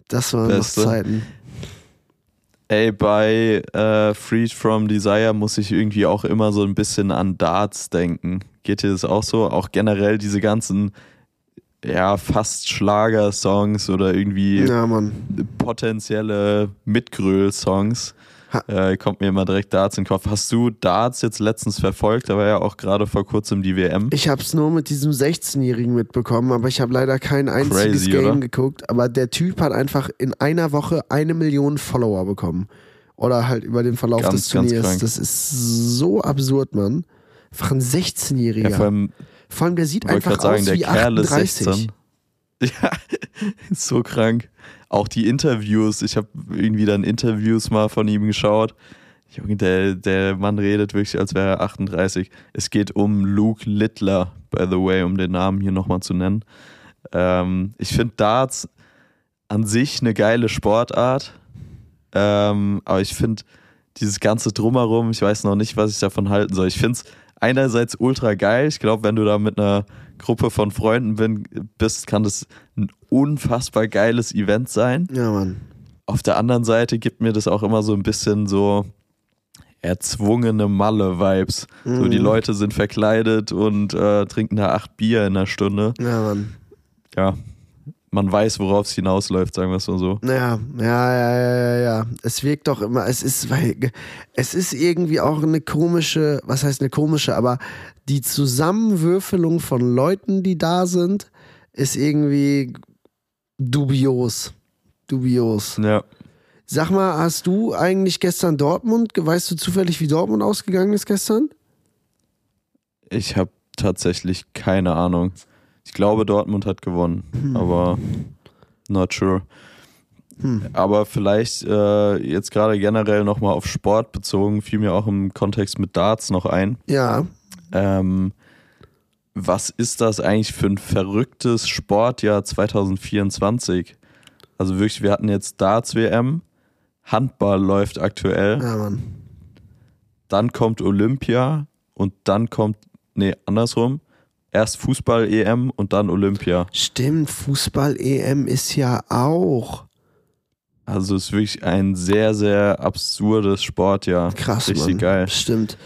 Das waren Beste. noch Zeiten. Ey, bei äh, Freed from Desire muss ich irgendwie auch immer so ein bisschen an Darts denken. Geht dir das auch so? Auch generell diese ganzen ja, fast Schlager-Songs oder irgendwie ja, potenzielle Mitgröl-Songs. Äh, kommt mir immer direkt Darts in den Kopf. Hast du Darts jetzt letztens verfolgt? Da war ja auch gerade vor kurzem die WM. Ich habe es nur mit diesem 16-Jährigen mitbekommen, aber ich habe leider kein einziges Crazy, Game oder? geguckt. Aber der Typ hat einfach in einer Woche eine Million Follower bekommen. Oder halt über den Verlauf ganz, des Turniers. Das ist so absurd, Mann. Einfach ein 16-Jähriger. Ja, vor allem vor allem, der sieht einfach sagen, aus der wie Kerl 38. Ist 16. Ja, so krank. Auch die Interviews. Ich habe irgendwie dann Interviews mal von ihm geschaut. Junge, der, der Mann redet wirklich, als wäre er 38. Es geht um Luke Littler, by the way, um den Namen hier nochmal zu nennen. Ähm, ich finde Darts an sich eine geile Sportart. Ähm, aber ich finde dieses ganze Drumherum, ich weiß noch nicht, was ich davon halten soll. Ich finde es einerseits ultra geil. Ich glaube, wenn du da mit einer Gruppe von Freunden bin, bist, kann das ein unfassbar geiles Event sein. Ja, Mann. Auf der anderen Seite gibt mir das auch immer so ein bisschen so erzwungene Malle-Vibes. Mhm. So, die mhm. Leute sind verkleidet und äh, trinken da acht Bier in einer Stunde. Ja, Mann. Ja, man weiß, worauf es hinausläuft, sagen wir es mal so. Ja, ja, ja, ja, ja, ja. Es wirkt doch immer, es ist, weil, es ist irgendwie auch eine komische, was heißt eine komische, aber die Zusammenwürfelung von Leuten, die da sind, ist irgendwie dubios. Dubios. Ja. Sag mal, hast du eigentlich gestern Dortmund, weißt du zufällig, wie Dortmund ausgegangen ist gestern? Ich habe tatsächlich keine Ahnung. Ich glaube, Dortmund hat gewonnen, hm. aber not sure. Hm. Aber vielleicht äh, jetzt gerade generell nochmal auf Sport bezogen, fiel mir auch im Kontext mit Darts noch ein. Ja. Ähm, was ist das eigentlich für ein verrücktes Sportjahr 2024? Also wirklich, wir hatten jetzt Darts-WM, Handball läuft aktuell. Ja, Mann. Dann kommt Olympia und dann kommt, nee, andersrum erst Fußball-EM und dann Olympia. Stimmt, Fußball-EM ist ja auch. Also es ist wirklich ein sehr, sehr absurdes Sportjahr. Krass, Richtig Mann. geil. Stimmt.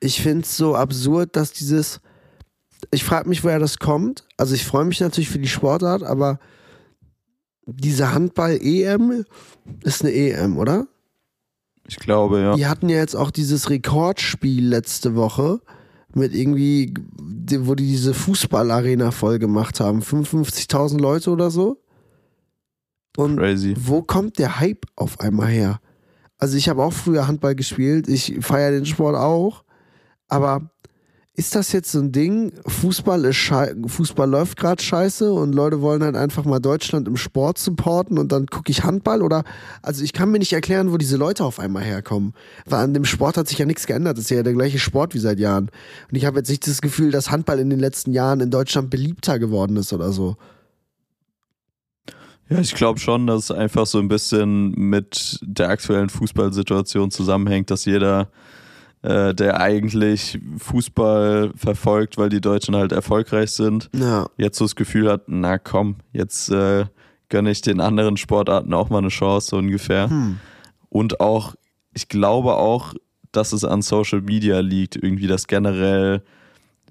Ich finde es so absurd, dass dieses. Ich frage mich, woher das kommt. Also ich freue mich natürlich für die Sportart, aber diese Handball-EM ist eine EM, oder? Ich glaube, ja. Die hatten ja jetzt auch dieses Rekordspiel letzte Woche mit irgendwie, wo die diese Fußballarena voll gemacht haben. 55.000 Leute oder so. Und Crazy. wo kommt der Hype auf einmal her? Also ich habe auch früher Handball gespielt, ich feiere den Sport auch, aber ist das jetzt so ein Ding? Fußball ist Fußball läuft gerade scheiße und Leute wollen halt einfach mal Deutschland im Sport supporten und dann gucke ich Handball oder also ich kann mir nicht erklären, wo diese Leute auf einmal herkommen, weil an dem Sport hat sich ja nichts geändert. Das ist ja der gleiche Sport wie seit Jahren. Und ich habe jetzt nicht das Gefühl, dass Handball in den letzten Jahren in Deutschland beliebter geworden ist oder so. Ja, ich glaube schon, dass es einfach so ein bisschen mit der aktuellen Fußballsituation zusammenhängt, dass jeder äh, der eigentlich Fußball verfolgt, weil die Deutschen halt erfolgreich sind, ja. jetzt so das Gefühl hat, na komm, jetzt äh, gönne ich den anderen Sportarten auch mal eine Chance, so ungefähr. Hm. Und auch, ich glaube auch, dass es an Social Media liegt, irgendwie, dass generell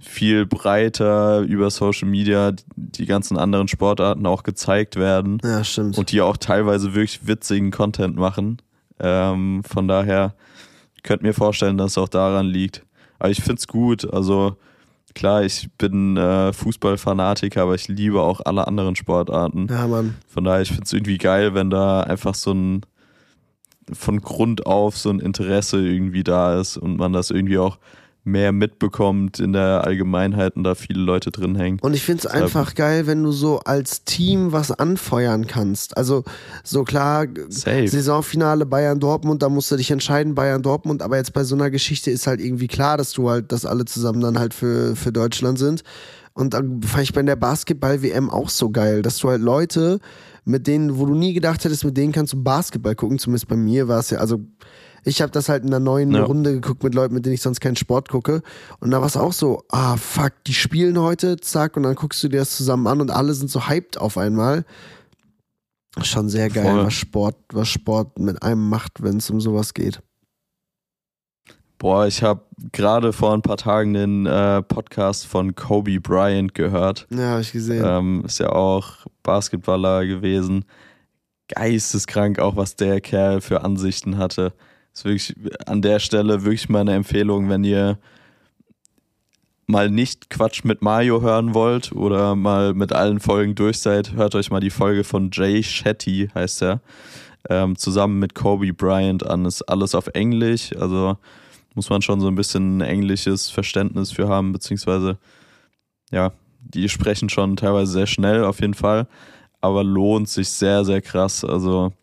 viel breiter über Social Media die ganzen anderen Sportarten auch gezeigt werden. Ja, stimmt. Und die auch teilweise wirklich witzigen Content machen. Ähm, von daher, könnte mir vorstellen, dass es auch daran liegt. Aber ich finde es gut. Also klar, ich bin äh, Fußballfanatiker, aber ich liebe auch alle anderen Sportarten. Ja, Mann. Von daher, ich finde es irgendwie geil, wenn da einfach so ein von Grund auf so ein Interesse irgendwie da ist und man das irgendwie auch mehr mitbekommt in der Allgemeinheit und da viele Leute drin hängen. Und ich finde es einfach geil, wenn du so als Team was anfeuern kannst. Also so klar, Safe. Saisonfinale Bayern-Dortmund, da musst du dich entscheiden, Bayern-Dortmund, aber jetzt bei so einer Geschichte ist halt irgendwie klar, dass du halt, dass alle zusammen dann halt für, für Deutschland sind. Und dann fand ich bei der Basketball-WM auch so geil, dass du halt Leute, mit denen, wo du nie gedacht hättest, mit denen kannst du Basketball gucken, zumindest bei mir war es ja, also ich habe das halt in einer neuen ja. Runde geguckt mit Leuten, mit denen ich sonst keinen Sport gucke. Und da war es auch so, ah, fuck, die spielen heute, zack, und dann guckst du dir das zusammen an und alle sind so hyped auf einmal. Schon sehr geil, Voll. was Sport, was Sport mit einem macht, wenn es um sowas geht. Boah, ich habe gerade vor ein paar Tagen den äh, Podcast von Kobe Bryant gehört. Ja, habe ich gesehen. Ähm, ist ja auch Basketballer gewesen. Geisteskrank auch, was der Kerl für Ansichten hatte. Ist wirklich an der Stelle wirklich meine Empfehlung, wenn ihr mal nicht Quatsch mit Mario hören wollt oder mal mit allen Folgen durch seid, hört euch mal die Folge von Jay Shetty, heißt er, ähm, zusammen mit Kobe Bryant an. Ist alles auf Englisch, also muss man schon so ein bisschen englisches Verständnis für haben, beziehungsweise ja, die sprechen schon teilweise sehr schnell auf jeden Fall, aber lohnt sich sehr, sehr krass. Also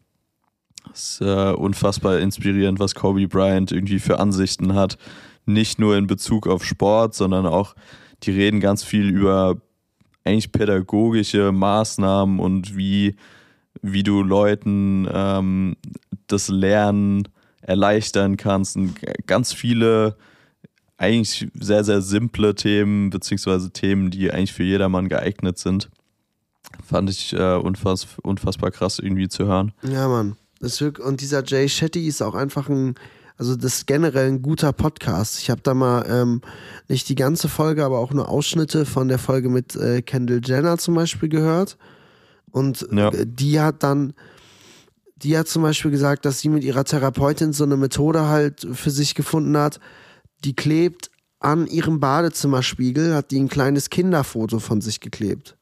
es ist äh, unfassbar inspirierend, was Kobe Bryant irgendwie für Ansichten hat. Nicht nur in Bezug auf Sport, sondern auch, die reden ganz viel über eigentlich pädagogische Maßnahmen und wie, wie du Leuten ähm, das Lernen erleichtern kannst. Und ganz viele eigentlich sehr, sehr simple Themen, beziehungsweise Themen, die eigentlich für jedermann geeignet sind. Fand ich äh, unfass, unfassbar krass irgendwie zu hören. Ja, Mann. Das wirklich, und dieser Jay Shetty ist auch einfach ein, also das ist generell ein guter Podcast. Ich habe da mal ähm, nicht die ganze Folge, aber auch nur Ausschnitte von der Folge mit äh, Kendall Jenner zum Beispiel gehört. Und ja. Äh, die hat dann, die hat zum Beispiel gesagt, dass sie mit ihrer Therapeutin so eine Methode halt für sich gefunden hat, die klebt an ihrem Badezimmerspiegel, hat die ein kleines Kinderfoto von sich geklebt.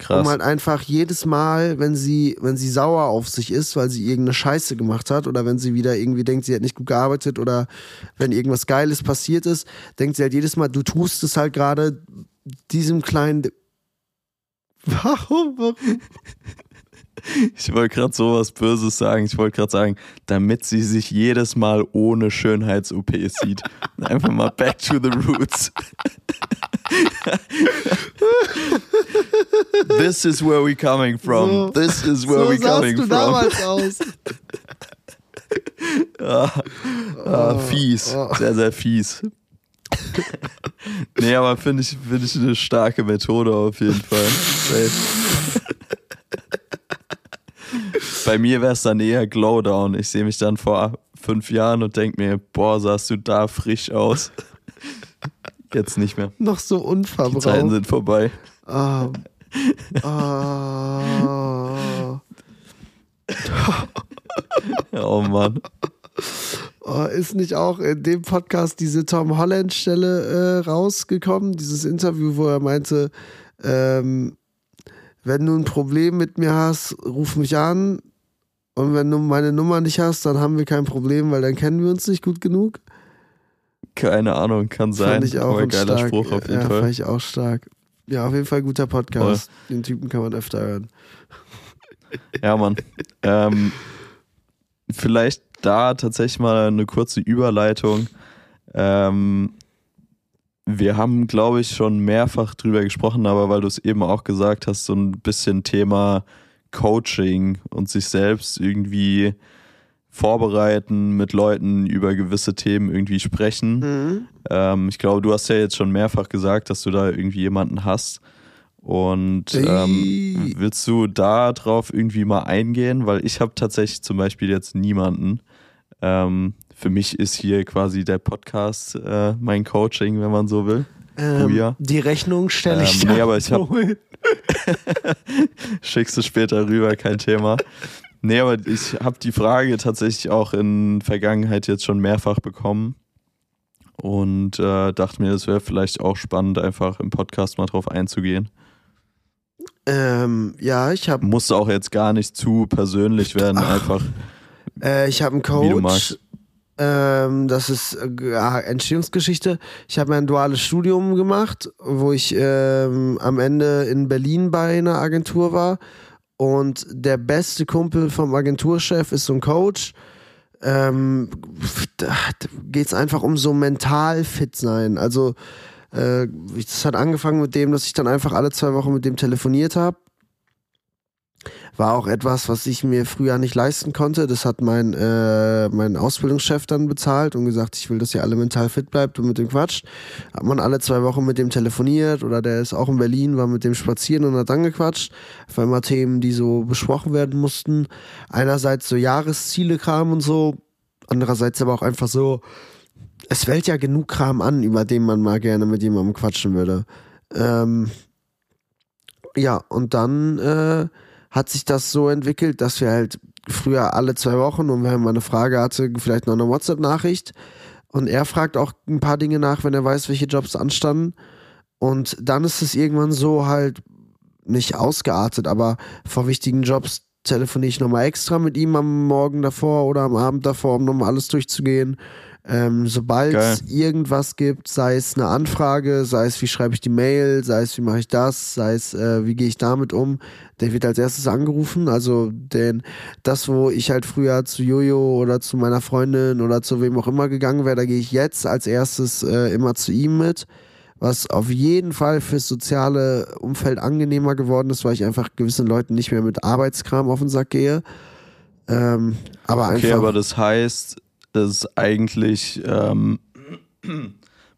Krass. Um halt einfach jedes Mal, wenn sie, wenn sie sauer auf sich ist, weil sie irgendeine Scheiße gemacht hat oder wenn sie wieder irgendwie denkt, sie hat nicht gut gearbeitet oder wenn irgendwas Geiles passiert ist, denkt sie halt jedes Mal, du tust es halt gerade diesem kleinen. Warum? Ich wollte gerade sowas Böses sagen. Ich wollte gerade sagen, damit sie sich jedes Mal ohne Schönheits-OP sieht. Einfach mal back to the roots. This is where we coming from. So, This is where so we coming du from. damals aus. ah, ah, fies. Oh. Sehr, sehr fies. nee, aber finde ich, find ich eine starke Methode auf jeden Fall. Bei mir wäre es dann eher Glowdown. Ich sehe mich dann vor fünf Jahren und denke mir, boah, sahst du da frisch aus. Jetzt nicht mehr. Noch so unverbraucht. Die Zeiten sind vorbei. Um, oh. oh Mann. Oh, ist nicht auch in dem Podcast diese Tom Holland-Stelle äh, rausgekommen? Dieses Interview, wo er meinte, ähm, wenn du ein Problem mit mir hast, ruf mich an. Und wenn du meine Nummer nicht hast, dann haben wir kein Problem, weil dann kennen wir uns nicht gut genug. Keine Ahnung, kann sein. Fand ich auch aber ein geiler stark, Spruch auf jeden ja, Fall. Fand ich auch stark. Ja, auf jeden Fall guter Podcast. Voll. Den Typen kann man öfter hören. Ja, Mann. ähm, vielleicht da tatsächlich mal eine kurze Überleitung. Ähm, wir haben, glaube ich, schon mehrfach drüber gesprochen, aber weil du es eben auch gesagt hast, so ein bisschen Thema Coaching und sich selbst irgendwie vorbereiten, mit Leuten über gewisse Themen irgendwie sprechen. Mhm. Ähm, ich glaube, du hast ja jetzt schon mehrfach gesagt, dass du da irgendwie jemanden hast. Und ähm, willst du da drauf irgendwie mal eingehen? Weil ich habe tatsächlich zum Beispiel jetzt niemanden. Ähm, für mich ist hier quasi der Podcast äh, mein Coaching, wenn man so will. Ähm, die Rechnung stelle ich ähm, Nee, aber ich habe. Schickst du später rüber, kein Thema. Nee, aber ich habe die Frage tatsächlich auch in Vergangenheit jetzt schon mehrfach bekommen und äh, dachte mir, es wäre vielleicht auch spannend, einfach im Podcast mal drauf einzugehen. Ähm, ja, ich habe. Muss auch jetzt gar nicht zu persönlich werden, Ach. einfach Äh, ich habe einen Coach. Wie du magst. Ähm, das ist äh, Entstehungsgeschichte. Ich habe ein duales Studium gemacht, wo ich ähm, am Ende in Berlin bei einer Agentur war. Und der beste Kumpel vom Agenturchef ist so ein Coach. Ähm, da geht es einfach um so mental fit sein. Also, äh, das hat angefangen mit dem, dass ich dann einfach alle zwei Wochen mit dem telefoniert habe war auch etwas, was ich mir früher nicht leisten konnte. Das hat mein, äh, mein Ausbildungschef dann bezahlt und gesagt, ich will, dass ihr alle mental fit bleibt und mit dem Quatsch. Hat man alle zwei Wochen mit dem telefoniert oder der ist auch in Berlin, war mit dem spazieren und hat dann gequatscht. Auf einmal Themen, die so besprochen werden mussten. Einerseits so Jahresziele Kram und so. Andererseits aber auch einfach so, es fällt ja genug Kram an, über den man mal gerne mit jemandem quatschen würde. Ähm, ja, und dann äh, hat sich das so entwickelt, dass wir halt früher alle zwei Wochen und wenn man eine Frage hatte, vielleicht noch eine WhatsApp-Nachricht. Und er fragt auch ein paar Dinge nach, wenn er weiß, welche Jobs anstanden. Und dann ist es irgendwann so halt nicht ausgeartet, aber vor wichtigen Jobs telefoniere ich nochmal extra mit ihm am Morgen davor oder am Abend davor, um nochmal alles durchzugehen. Ähm, Sobald es irgendwas gibt, sei es eine Anfrage, sei es wie schreibe ich die Mail, sei es wie mache ich das, sei es äh, wie gehe ich damit um, der wird als erstes angerufen. Also denn das, wo ich halt früher zu Jojo oder zu meiner Freundin oder zu wem auch immer gegangen wäre, da gehe ich jetzt als erstes äh, immer zu ihm mit. Was auf jeden Fall fürs soziale Umfeld angenehmer geworden ist, weil ich einfach gewissen Leuten nicht mehr mit Arbeitskram auf den Sack gehe. Ähm, aber einfach. Okay, aber das heißt, ist eigentlich ähm,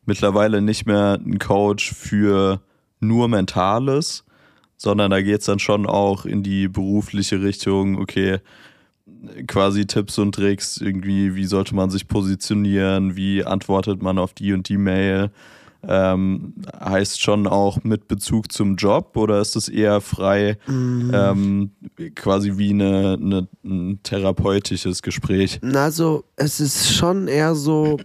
mittlerweile nicht mehr ein Coach für nur Mentales, sondern da geht es dann schon auch in die berufliche Richtung, okay, quasi Tipps und Tricks, irgendwie, wie sollte man sich positionieren, wie antwortet man auf die und die Mail, ähm, heißt schon auch mit Bezug zum Job oder ist es eher frei, mm. ähm, quasi wie eine, eine, ein therapeutisches Gespräch? Also es ist schon eher so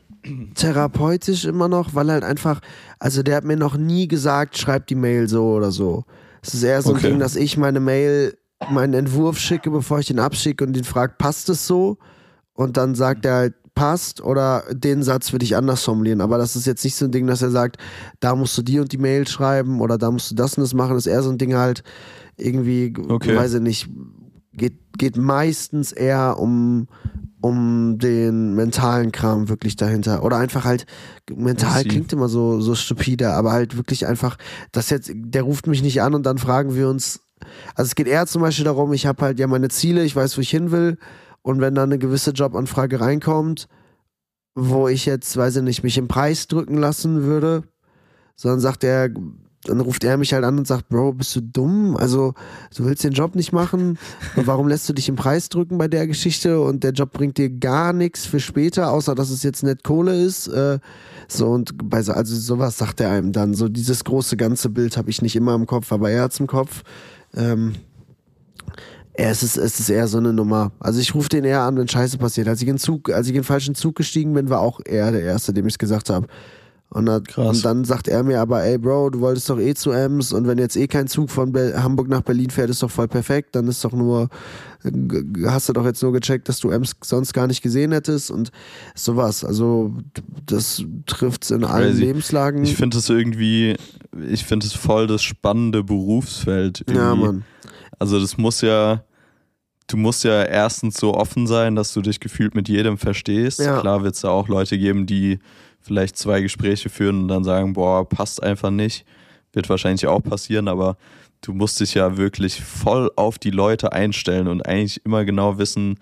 therapeutisch immer noch, weil halt einfach, also der hat mir noch nie gesagt, schreib die Mail so oder so. Es ist eher so okay. ein Ding, dass ich meine Mail, meinen Entwurf schicke, bevor ich den abschicke und ihn frage, passt es so? Und dann sagt er halt, passt oder den Satz würde ich anders formulieren. Aber das ist jetzt nicht so ein Ding, dass er sagt, da musst du die und die Mail schreiben oder da musst du das und das machen. Das ist eher so ein Ding halt irgendwie, okay. weiß ich nicht, geht, geht meistens eher um, um den mentalen Kram wirklich dahinter. Oder einfach halt, mental klingt immer so, so stupide, aber halt wirklich einfach, das jetzt, der ruft mich nicht an und dann fragen wir uns, also es geht eher zum Beispiel darum, ich habe halt ja meine Ziele, ich weiß, wo ich hin will und wenn da eine gewisse Jobanfrage reinkommt, wo ich jetzt, weiß ich nicht, mich im Preis drücken lassen würde, sondern sagt er, dann ruft er mich halt an und sagt, Bro, bist du dumm? Also, du willst den Job nicht machen? warum lässt du dich im Preis drücken bei der Geschichte? Und der Job bringt dir gar nichts für später, außer dass es jetzt nicht Kohle ist. Äh, so, und bei so, also sowas sagt er einem dann. So dieses große ganze Bild habe ich nicht immer im Kopf, aber er hat's im Kopf. Ähm, es ist, es ist eher so eine Nummer. Also ich rufe den eher an, wenn Scheiße passiert. Als ich in Zug, als ich in den falschen Zug gestiegen bin, war auch er der Erste, dem ich es gesagt habe. Und, und, dann sagt er mir aber, ey Bro, du wolltest doch eh zu Ems und wenn jetzt eh kein Zug von Be Hamburg nach Berlin fährt, ist doch voll perfekt. Dann ist doch nur, hast du doch jetzt nur gecheckt, dass du Ems sonst gar nicht gesehen hättest und sowas. Also das trifft es in allen Crazy. Lebenslagen. Ich finde es irgendwie, ich finde es voll das spannende Berufsfeld. Irgendwie. Ja, Mann. Also das muss ja, du musst ja erstens so offen sein, dass du dich gefühlt mit jedem verstehst. Ja. Klar wird es da auch Leute geben, die vielleicht zwei Gespräche führen und dann sagen, boah, passt einfach nicht. Wird wahrscheinlich auch passieren, aber du musst dich ja wirklich voll auf die Leute einstellen und eigentlich immer genau wissen,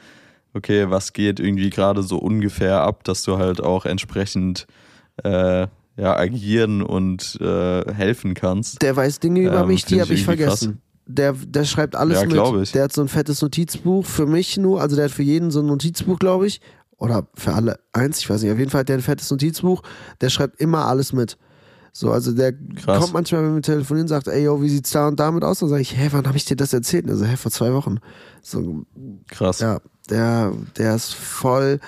okay, was geht irgendwie gerade so ungefähr ab, dass du halt auch entsprechend äh, ja, agieren und äh, helfen kannst. Der weiß Dinge über ähm, mich, die habe ich vergessen. Krass. Der, der schreibt alles ja, mit. Ich. Der hat so ein fettes Notizbuch für mich nur, also der hat für jeden so ein Notizbuch, glaube ich. Oder für alle eins, ich weiß nicht. Auf jeden Fall hat der ein fettes Notizbuch. Der schreibt immer alles mit. So, also der Krass. kommt manchmal, wenn wir telefonieren, sagt, ey, yo, wie sieht's da und damit aus? Dann sage ich, hä, wann habe ich dir das erzählt? Also, hä, vor zwei Wochen. So, Krass. Ja, der, der ist voll.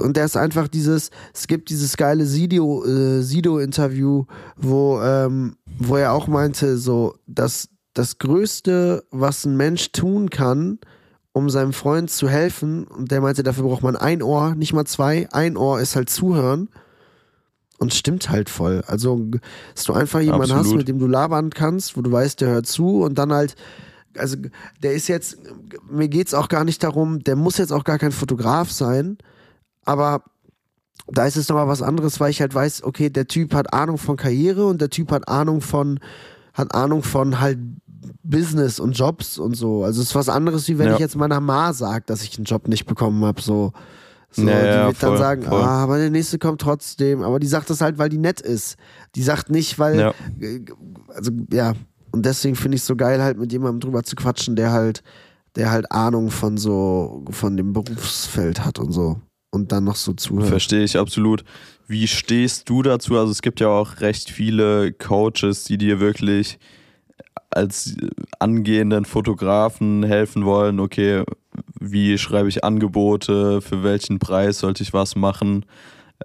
Und der ist einfach dieses, es gibt dieses geile Sido, äh, Sido-Interview, wo, ähm, wo er auch meinte, so, dass das Größte, was ein Mensch tun kann, um seinem Freund zu helfen. Und der meinte, dafür braucht man ein Ohr, nicht mal zwei. Ein Ohr ist halt zuhören. Und stimmt halt voll. Also, dass du einfach jemanden Absolut. hast, mit dem du labern kannst, wo du weißt, der hört zu und dann halt, also der ist jetzt, mir geht es auch gar nicht darum, der muss jetzt auch gar kein Fotograf sein, aber da ist es nochmal was anderes, weil ich halt weiß, okay, der Typ hat Ahnung von Karriere und der Typ hat Ahnung von, hat Ahnung von halt Business und Jobs und so. Also es ist was anderes, wie wenn ja. ich jetzt meiner Ma sage, dass ich einen Job nicht bekommen habe. So. So, ja, die ja, wird voll, dann sagen, ah, aber der nächste kommt trotzdem. Aber die sagt das halt, weil die nett ist. Die sagt nicht, weil, ja. Äh, also ja. Und deswegen finde ich es so geil, halt mit jemandem drüber zu quatschen, der halt, der halt Ahnung von so, von dem Berufsfeld hat und so. Und dann noch so zuhört. Verstehe ich absolut. Wie stehst du dazu? Also es gibt ja auch recht viele Coaches, die dir wirklich als angehenden Fotografen helfen wollen, okay, wie schreibe ich Angebote, für welchen Preis sollte ich was machen,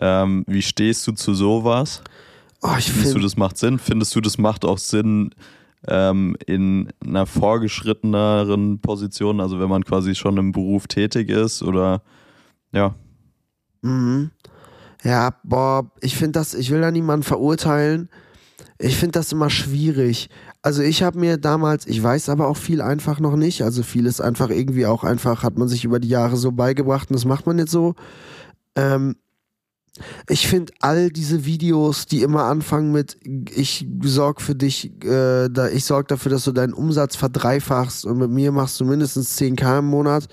ähm, wie stehst du zu sowas? Oh, Findest du, das macht Sinn? Findest du, das macht auch Sinn ähm, in einer vorgeschritteneren Position, also wenn man quasi schon im Beruf tätig ist oder ja? Mhm. Ja, boah, ich finde das, ich will da niemanden verurteilen. Ich finde das immer schwierig. Also ich habe mir damals, ich weiß aber auch viel einfach noch nicht. Also vieles einfach irgendwie auch einfach, hat man sich über die Jahre so beigebracht und das macht man jetzt so. Ähm, ich finde all diese Videos, die immer anfangen mit ich sorg für dich, äh, da, ich sorge dafür, dass du deinen Umsatz verdreifachst und mit mir machst du mindestens 10k im Monat,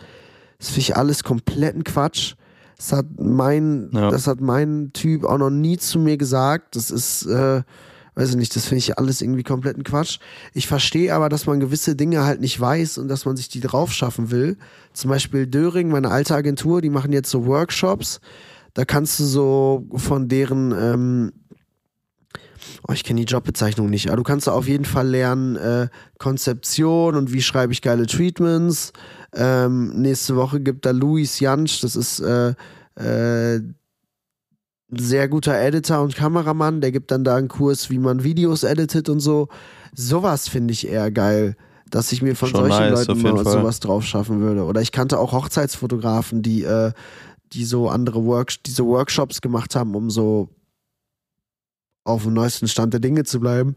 das finde ich alles kompletten Quatsch. Das hat mein, ja. das hat mein Typ auch noch nie zu mir gesagt. Das ist, äh, weiß ich nicht, das finde ich alles irgendwie kompletten Quatsch. Ich verstehe aber, dass man gewisse Dinge halt nicht weiß und dass man sich die drauf schaffen will. Zum Beispiel Döring, meine alte Agentur, die machen jetzt so Workshops. Da kannst du so von deren, ähm, oh, ich kenne die Jobbezeichnung nicht, aber du kannst da auf jeden Fall lernen, äh, Konzeption und wie schreibe ich geile Treatments. Ähm, nächste Woche gibt da Luis Jansch, das ist äh, äh, sehr guter Editor und Kameramann, der gibt dann da einen Kurs, wie man Videos editet und so. Sowas finde ich eher geil, dass ich mir von Schon solchen nice, Leuten mal sowas drauf schaffen würde. Oder ich kannte auch Hochzeitsfotografen, die, äh, die so andere Work diese Workshops gemacht haben, um so auf dem neuesten Stand der Dinge zu bleiben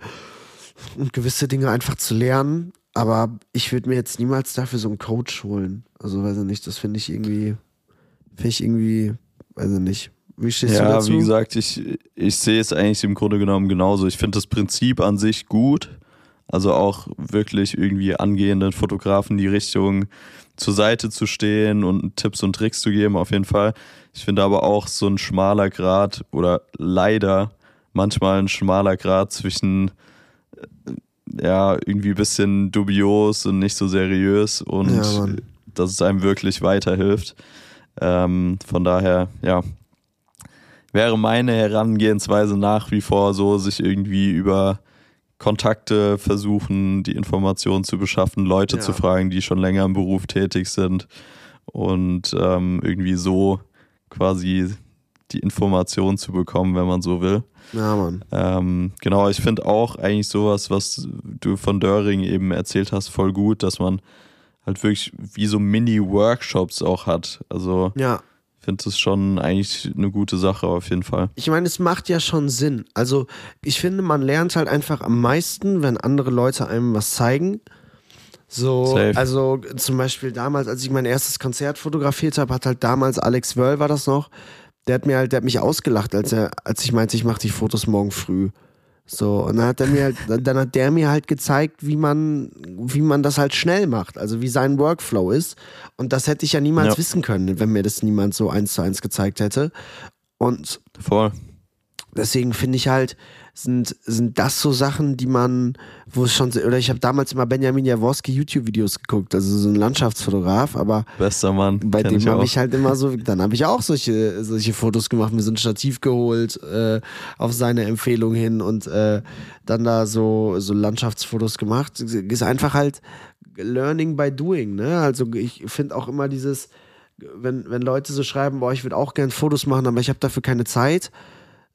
und gewisse Dinge einfach zu lernen. Aber ich würde mir jetzt niemals dafür so einen Coach holen. Also weiß ich nicht, das finde ich irgendwie, finde ich irgendwie, weiß ich nicht wie stehst ja, du dazu? Ja, wie gesagt, ich, ich sehe es eigentlich im Grunde genommen genauso. Ich finde das Prinzip an sich gut. Also auch wirklich irgendwie angehenden Fotografen die Richtung zur Seite zu stehen und Tipps und Tricks zu geben, auf jeden Fall. Ich finde aber auch so ein schmaler Grad oder leider manchmal ein schmaler Grad zwischen äh, ja, irgendwie ein bisschen dubios und nicht so seriös und ja, dass es einem wirklich weiterhilft. Ähm, von daher, ja, wäre meine Herangehensweise nach wie vor so, sich irgendwie über Kontakte versuchen, die Informationen zu beschaffen, Leute ja. zu fragen, die schon länger im Beruf tätig sind und ähm, irgendwie so quasi die Informationen zu bekommen, wenn man so will. Ja, Mann. Ähm, genau, ich finde auch eigentlich sowas, was du von Döring eben erzählt hast, voll gut, dass man halt wirklich wie so Mini-Workshops auch hat. Also ja finde es schon eigentlich eine gute Sache auf jeden Fall. Ich meine, es macht ja schon Sinn. Also ich finde, man lernt halt einfach am meisten, wenn andere Leute einem was zeigen. So, Safe. also zum Beispiel damals, als ich mein erstes Konzert fotografiert habe, hat halt damals Alex Wörl war das noch, der hat mir halt, der hat mich ausgelacht, als er, als ich meinte, ich mache die Fotos morgen früh. So, und dann hat er mir halt, dann hat der mir halt gezeigt, wie man, wie man das halt schnell macht, also wie sein Workflow ist. Und das hätte ich ja niemals ja. wissen können, wenn mir das niemand so eins zu eins gezeigt hätte. Und Voll. deswegen finde ich halt, sind, sind das so Sachen, die man, wo es schon, oder ich habe damals immer Benjamin Jaworski YouTube-Videos geguckt, also so ein Landschaftsfotograf, aber bester Mann. Bei dem habe ich halt immer so, dann habe ich auch solche, solche Fotos gemacht, mir so ein Stativ geholt, äh, auf seine Empfehlung hin und äh, dann da so, so Landschaftsfotos gemacht. Ist einfach halt Learning by Doing, ne? Also ich finde auch immer dieses, wenn, wenn Leute so schreiben, boah, ich würde auch gern Fotos machen, aber ich habe dafür keine Zeit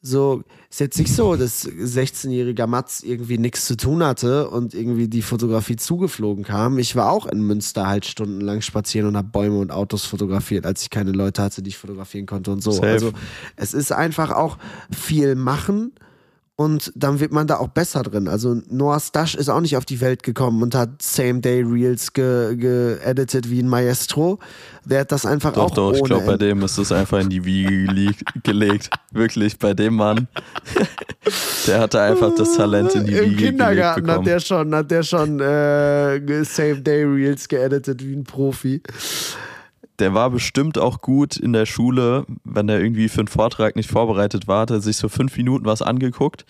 So, ist jetzt nicht so, dass 16-jähriger Mats irgendwie nichts zu tun hatte und irgendwie die Fotografie zugeflogen kam. Ich war auch in Münster halt stundenlang spazieren und habe Bäume und Autos fotografiert, als ich keine Leute hatte, die ich fotografieren konnte und so. Safe. Also es ist einfach auch viel machen und dann wird man da auch besser drin. Also Noah Stash ist auch nicht auf die Welt gekommen und hat Same-Day-Reels geeditet ge wie ein Maestro. Der hat das einfach Doch, auch doch, ich ohne glaube, bei dem ist es einfach in die Wiege gele- gelegt. Wirklich, bei dem Mann. der hatte einfach das Talent in die Im Wiege gelegt Kindergarten hat der schon, hat der schon äh, Same-Day-Reels geeditet wie ein Profi. Der war bestimmt auch gut in der Schule, wenn er irgendwie für einen Vortrag nicht vorbereitet war, hat er sich so fünf Minuten was angeguckt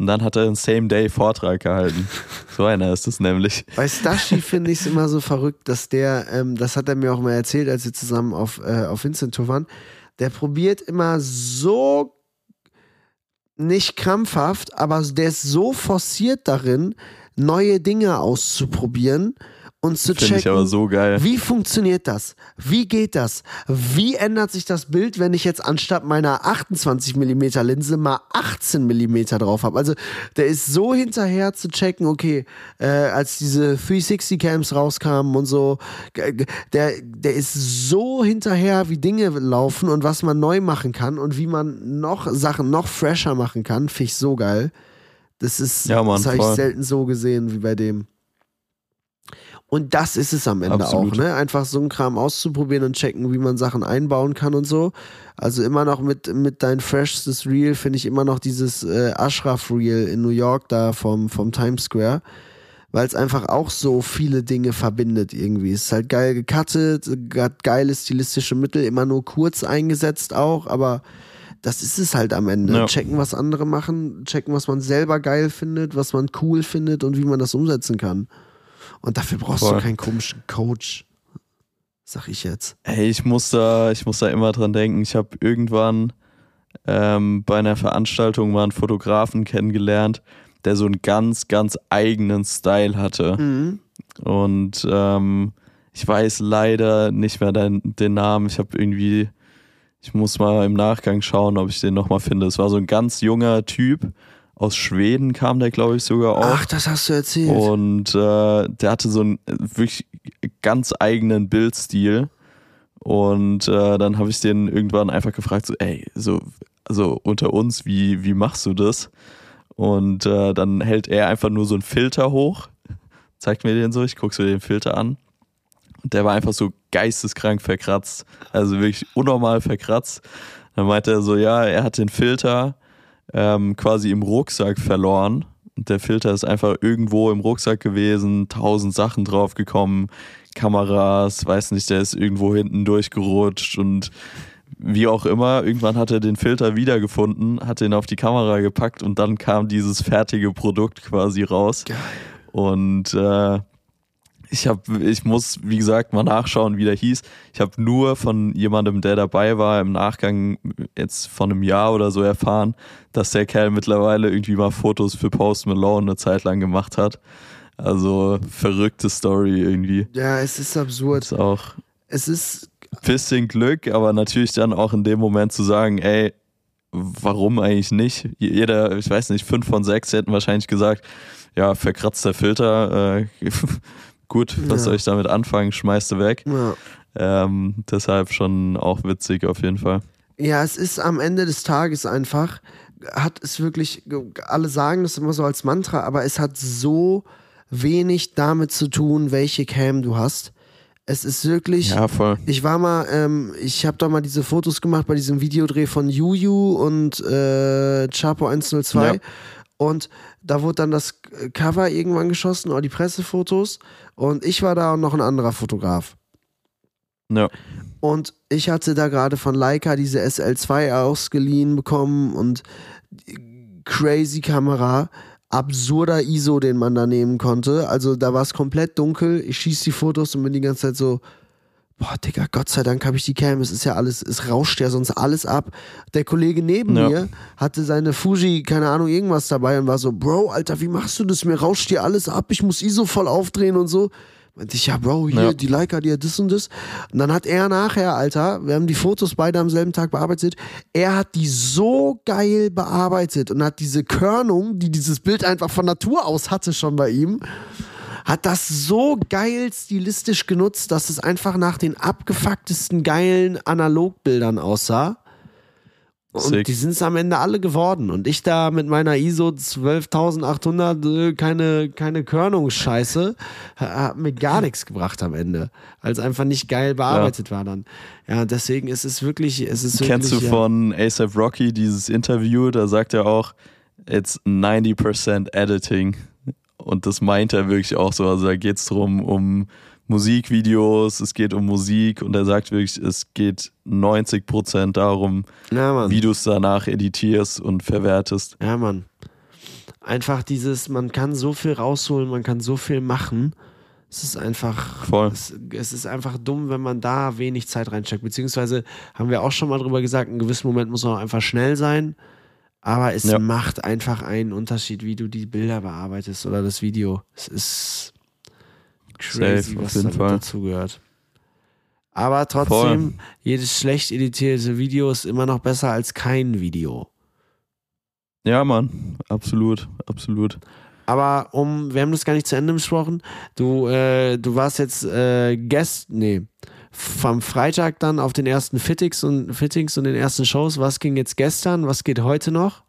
und dann hat er einen Same-Day-Vortrag gehalten. so einer ist es nämlich. Bei Stashi finde ich es immer so verrückt, dass der, ähm, das hat er mir auch mal erzählt, als wir zusammen auf, äh, auf Vincent Tour waren, der probiert immer so nicht krampfhaft, aber der ist so forciert darin, neue Dinge auszuprobieren und zu Finde ich checken. aber so geil. Wie funktioniert das? Wie geht das? Wie ändert sich das Bild, wenn ich jetzt anstatt meiner 28 mm Linse mal 18 mm drauf habe? Also der ist so hinterher zu checken, okay, äh, als diese 360 Cams rauskamen und so, der, der ist so hinterher, wie Dinge laufen und was man neu machen kann und wie man noch Sachen noch fresher machen kann, finde ich so geil. Das ist, Ja, Mann, das habe ich selten so gesehen wie bei dem. Und das ist es am Ende Absolut. auch, ne? Einfach so einen Kram auszuprobieren und checken, wie man Sachen einbauen kann und so. Also immer noch mit, mit dein freshstes Reel finde ich immer noch dieses äh, Ashraf Reel in New York da vom, vom Times Square. Weil es einfach auch so viele Dinge verbindet irgendwie. Es ist halt geil gecuttet, hat geile stilistische Mittel, immer nur kurz eingesetzt auch, aber das ist es halt am Ende. Ja. Checken, was andere machen, checken, was man selber geil findet, was man cool findet und wie man das umsetzen kann. Und dafür brauchst Voll. du keinen komischen Coach. Sag ich jetzt. Ey, ich muss da, ich muss da immer dran denken. Ich habe irgendwann ähm, bei einer Veranstaltung mal einen Fotografen kennengelernt, der so einen ganz, ganz eigenen Style hatte. Mhm. Und ähm, ich weiß leider nicht mehr den, den Namen. Ich habe irgendwie, ich muss mal im Nachgang schauen, ob ich den nochmal finde. Es war so ein ganz junger Typ. Aus Schweden kam der, glaube ich, sogar auch. Ach, das hast du erzählt. Und äh, der hatte so einen äh, wirklich ganz eigenen Bildstil. Und äh, dann habe ich den irgendwann einfach gefragt, so, ey, so, also unter uns, wie, wie machst du das? Und äh, dann hält er einfach nur so einen Filter hoch, zeigt mir den so, ich gucke so den Filter an. Und der war einfach so geisteskrank verkratzt. Also wirklich unnormal verkratzt. Dann meinte er so, ja, er hat den Filter ähm, quasi im Rucksack verloren. Und der Filter ist einfach irgendwo im Rucksack gewesen, tausend Sachen draufgekommen, Kameras, weiß nicht, der ist irgendwo hinten durchgerutscht und wie auch immer, irgendwann hat er den Filter wiedergefunden, hat den auf die Kamera gepackt und dann kam dieses fertige Produkt quasi raus. Geil. Und äh, ich habe, ich muss, wie gesagt, mal nachschauen, wie der hieß. Ich habe nur von jemandem, der dabei war, im Nachgang jetzt von einem Jahr oder so erfahren, dass der Kerl mittlerweile irgendwie mal Fotos für Post Malone eine Zeit lang gemacht hat. Also verrückte Story irgendwie. Ja, es ist absurd. Ist auch Es ist bisschen Glück, aber natürlich dann auch in dem Moment zu sagen, ey, warum eigentlich nicht? Jeder, ich weiß nicht, fünf von sechs hätten wahrscheinlich gesagt, ja, verkratzter Filter, äh, gut, was Ja. soll ich damit anfangen? Schmeißt du weg. ja. Ähm, deshalb schon auch witzig auf jeden Fall. Ja, es ist am Ende des Tages einfach, hat es wirklich, alle sagen das immer so als Mantra, aber es hat so wenig damit zu tun, welche Cam du hast. Es ist wirklich, Ja, voll. ich war mal, ähm, ich habe da mal diese Fotos gemacht bei diesem Videodreh von Juju und äh, Chapo 102 Ja. Und da wurde dann das Cover irgendwann geschossen oder die Pressefotos und ich war da und noch ein anderer Fotograf. Ja. Und ich hatte da gerade von Leica diese SL2 ausgeliehen bekommen und crazy Kamera, absurder ISO, den man da nehmen konnte. Also da war es komplett dunkel. Ich schieße die Fotos und bin die ganze Zeit so, boah, Digga, Gott sei Dank habe ich die Cam. Es ist ja alles, es rauscht ja sonst alles ab. Der Kollege neben Ja. mir hatte seine Fuji, keine Ahnung, irgendwas dabei und war so, Bro, Alter, wie machst du das? Mir rauscht hier alles ab. Ich muss ISO voll aufdrehen und so. Meinte ich, ja, Bro, hier, Ja. die Leica, die hat das und das. Und dann hat er nachher, Alter, wir haben die Fotos beide am selben Tag bearbeitet, er hat die so geil bearbeitet und hat diese Körnung, die dieses Bild einfach von Natur aus hatte schon bei ihm, hat das so geil stilistisch genutzt, dass es einfach nach den abgefucktesten geilen Analogbildern aussah. Und Sick. die sind es am Ende alle geworden. Und ich da mit meiner ISO 12800 äh, keine, keine Körnungsscheiße, ha- hat mir gar nichts gebracht am Ende. Als einfach nicht geil bearbeitet war dann. Ja, deswegen ist es wirklich, es ist Kennst du wirklich, ja, von ASAP Rocky dieses Interview? Da sagt er auch, it's 90% editing. Und das meint er wirklich auch so. Also da geht es drum um Musikvideos, es geht um Musik und er sagt wirklich, es geht 90% darum, Ja, wie du es danach editierst und verwertest. Ja, Mann. Einfach dieses, man kann so viel rausholen, man kann so viel machen. Es ist einfach, Voll. es, es ist einfach dumm, wenn man da wenig Zeit reinsteckt. Beziehungsweise haben wir auch schon mal drüber gesagt, in gewissem Moment muss man auch einfach schnell sein. Aber es Ja. macht einfach einen Unterschied, wie du die Bilder bearbeitest oder das Video. Es ist crazy, Safe, was damit Fall. dazugehört. Aber trotzdem, jedes schlecht editierte Video ist immer noch besser als kein Video. Ja, Mann, absolut, absolut. Aber um, wir haben das gar nicht zu Ende besprochen. Du, äh, du warst jetzt äh, Guest, nee, vom Freitag dann auf den ersten Fittings und Fittings und den ersten Shows. Was ging jetzt gestern? Was geht heute noch?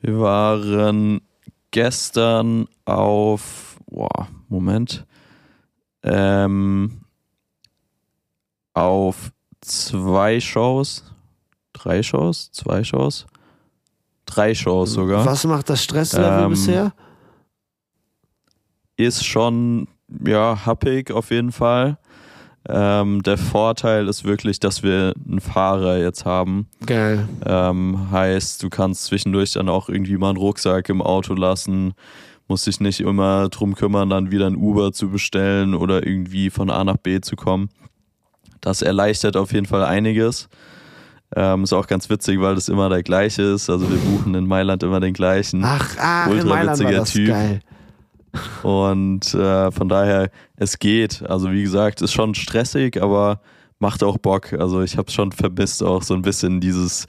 Wir waren gestern auf, boah, Moment, ähm, auf zwei Shows, drei Shows, zwei Shows, drei Shows sogar. Was macht das Stresslevel Ähm, bisher? Ist schon, ja, happig auf jeden Fall. Ähm, der Vorteil ist wirklich, dass wir einen Fahrer jetzt haben. Geil. Ähm, heißt, du kannst zwischendurch dann auch irgendwie mal einen Rucksack im Auto lassen, musst dich nicht immer drum kümmern, dann wieder ein Uber zu bestellen oder irgendwie von A nach B zu kommen. Das erleichtert auf jeden Fall einiges. Ähm, ist auch ganz witzig, weil das immer der gleiche ist. Also wir buchen in Mailand immer den gleichen. Ach, ah, in ultra Mailand war das Typ. geil. Und äh, von daher, es geht. Also wie gesagt, ist schon stressig, aber macht auch Bock. Also ich habe schon vermisst auch so ein bisschen dieses,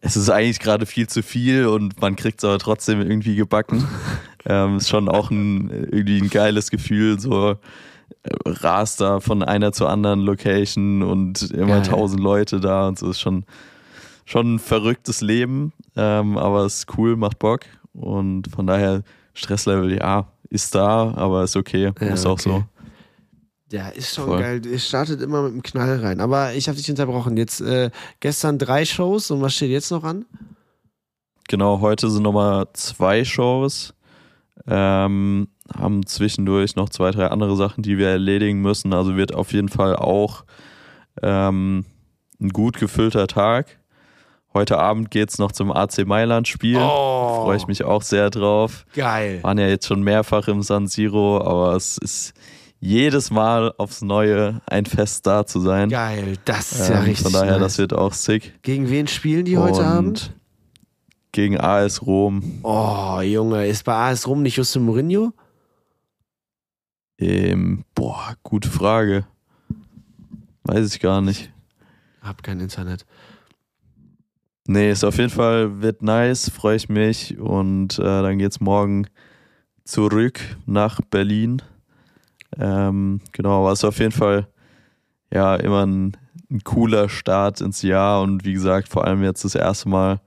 es ist eigentlich gerade viel zu viel und man kriegt es aber trotzdem irgendwie gebacken. ähm, ist schon auch ein, irgendwie ein geiles Gefühl, so äh, rast da von einer zur anderen Location und immer tausend Leute da und so ist schon, schon ein verrücktes Leben, ähm, aber es ist cool, macht Bock und von daher Stresslevel, ja, ist da, aber ist okay, Ja, ist auch okay. so. Ja, ist schon Voll. geil. Es startet immer mit einem Knall rein. Aber ich habe dich unterbrochen. Jetzt äh, gestern drei Shows und was steht jetzt noch an? Genau, heute sind nochmal zwei Shows. Ähm, haben zwischendurch noch zwei, drei andere Sachen, die wir erledigen müssen. Also wird auf jeden Fall auch ähm, ein gut gefüllter Tag. Heute Abend geht's noch zum AC Mailand Spiel. Oh, Freue ich mich auch sehr drauf. Geil. Waren ja jetzt schon mehrfach im San Siro, aber es ist jedes Mal aufs Neue ein Fest da zu sein. Geil. Das ist ja Ähm, richtig. von daher, nice. das wird auch sick. Gegen wen spielen die heute Und Abend? Gegen AS Rom. Oh, Junge, ist bei AS Rom nicht Jose Mourinho? Ähm, boah, gute Frage. Weiß ich gar nicht. Hab kein Internet. Nee, ist auf jeden Fall, wird nice, freue ich mich. Und äh, dann geht's morgen zurück nach Berlin. Ähm, genau, aber es ist auf jeden Fall ja immer ein, ein cooler Start ins Jahr und wie gesagt, vor allem jetzt das erste Mal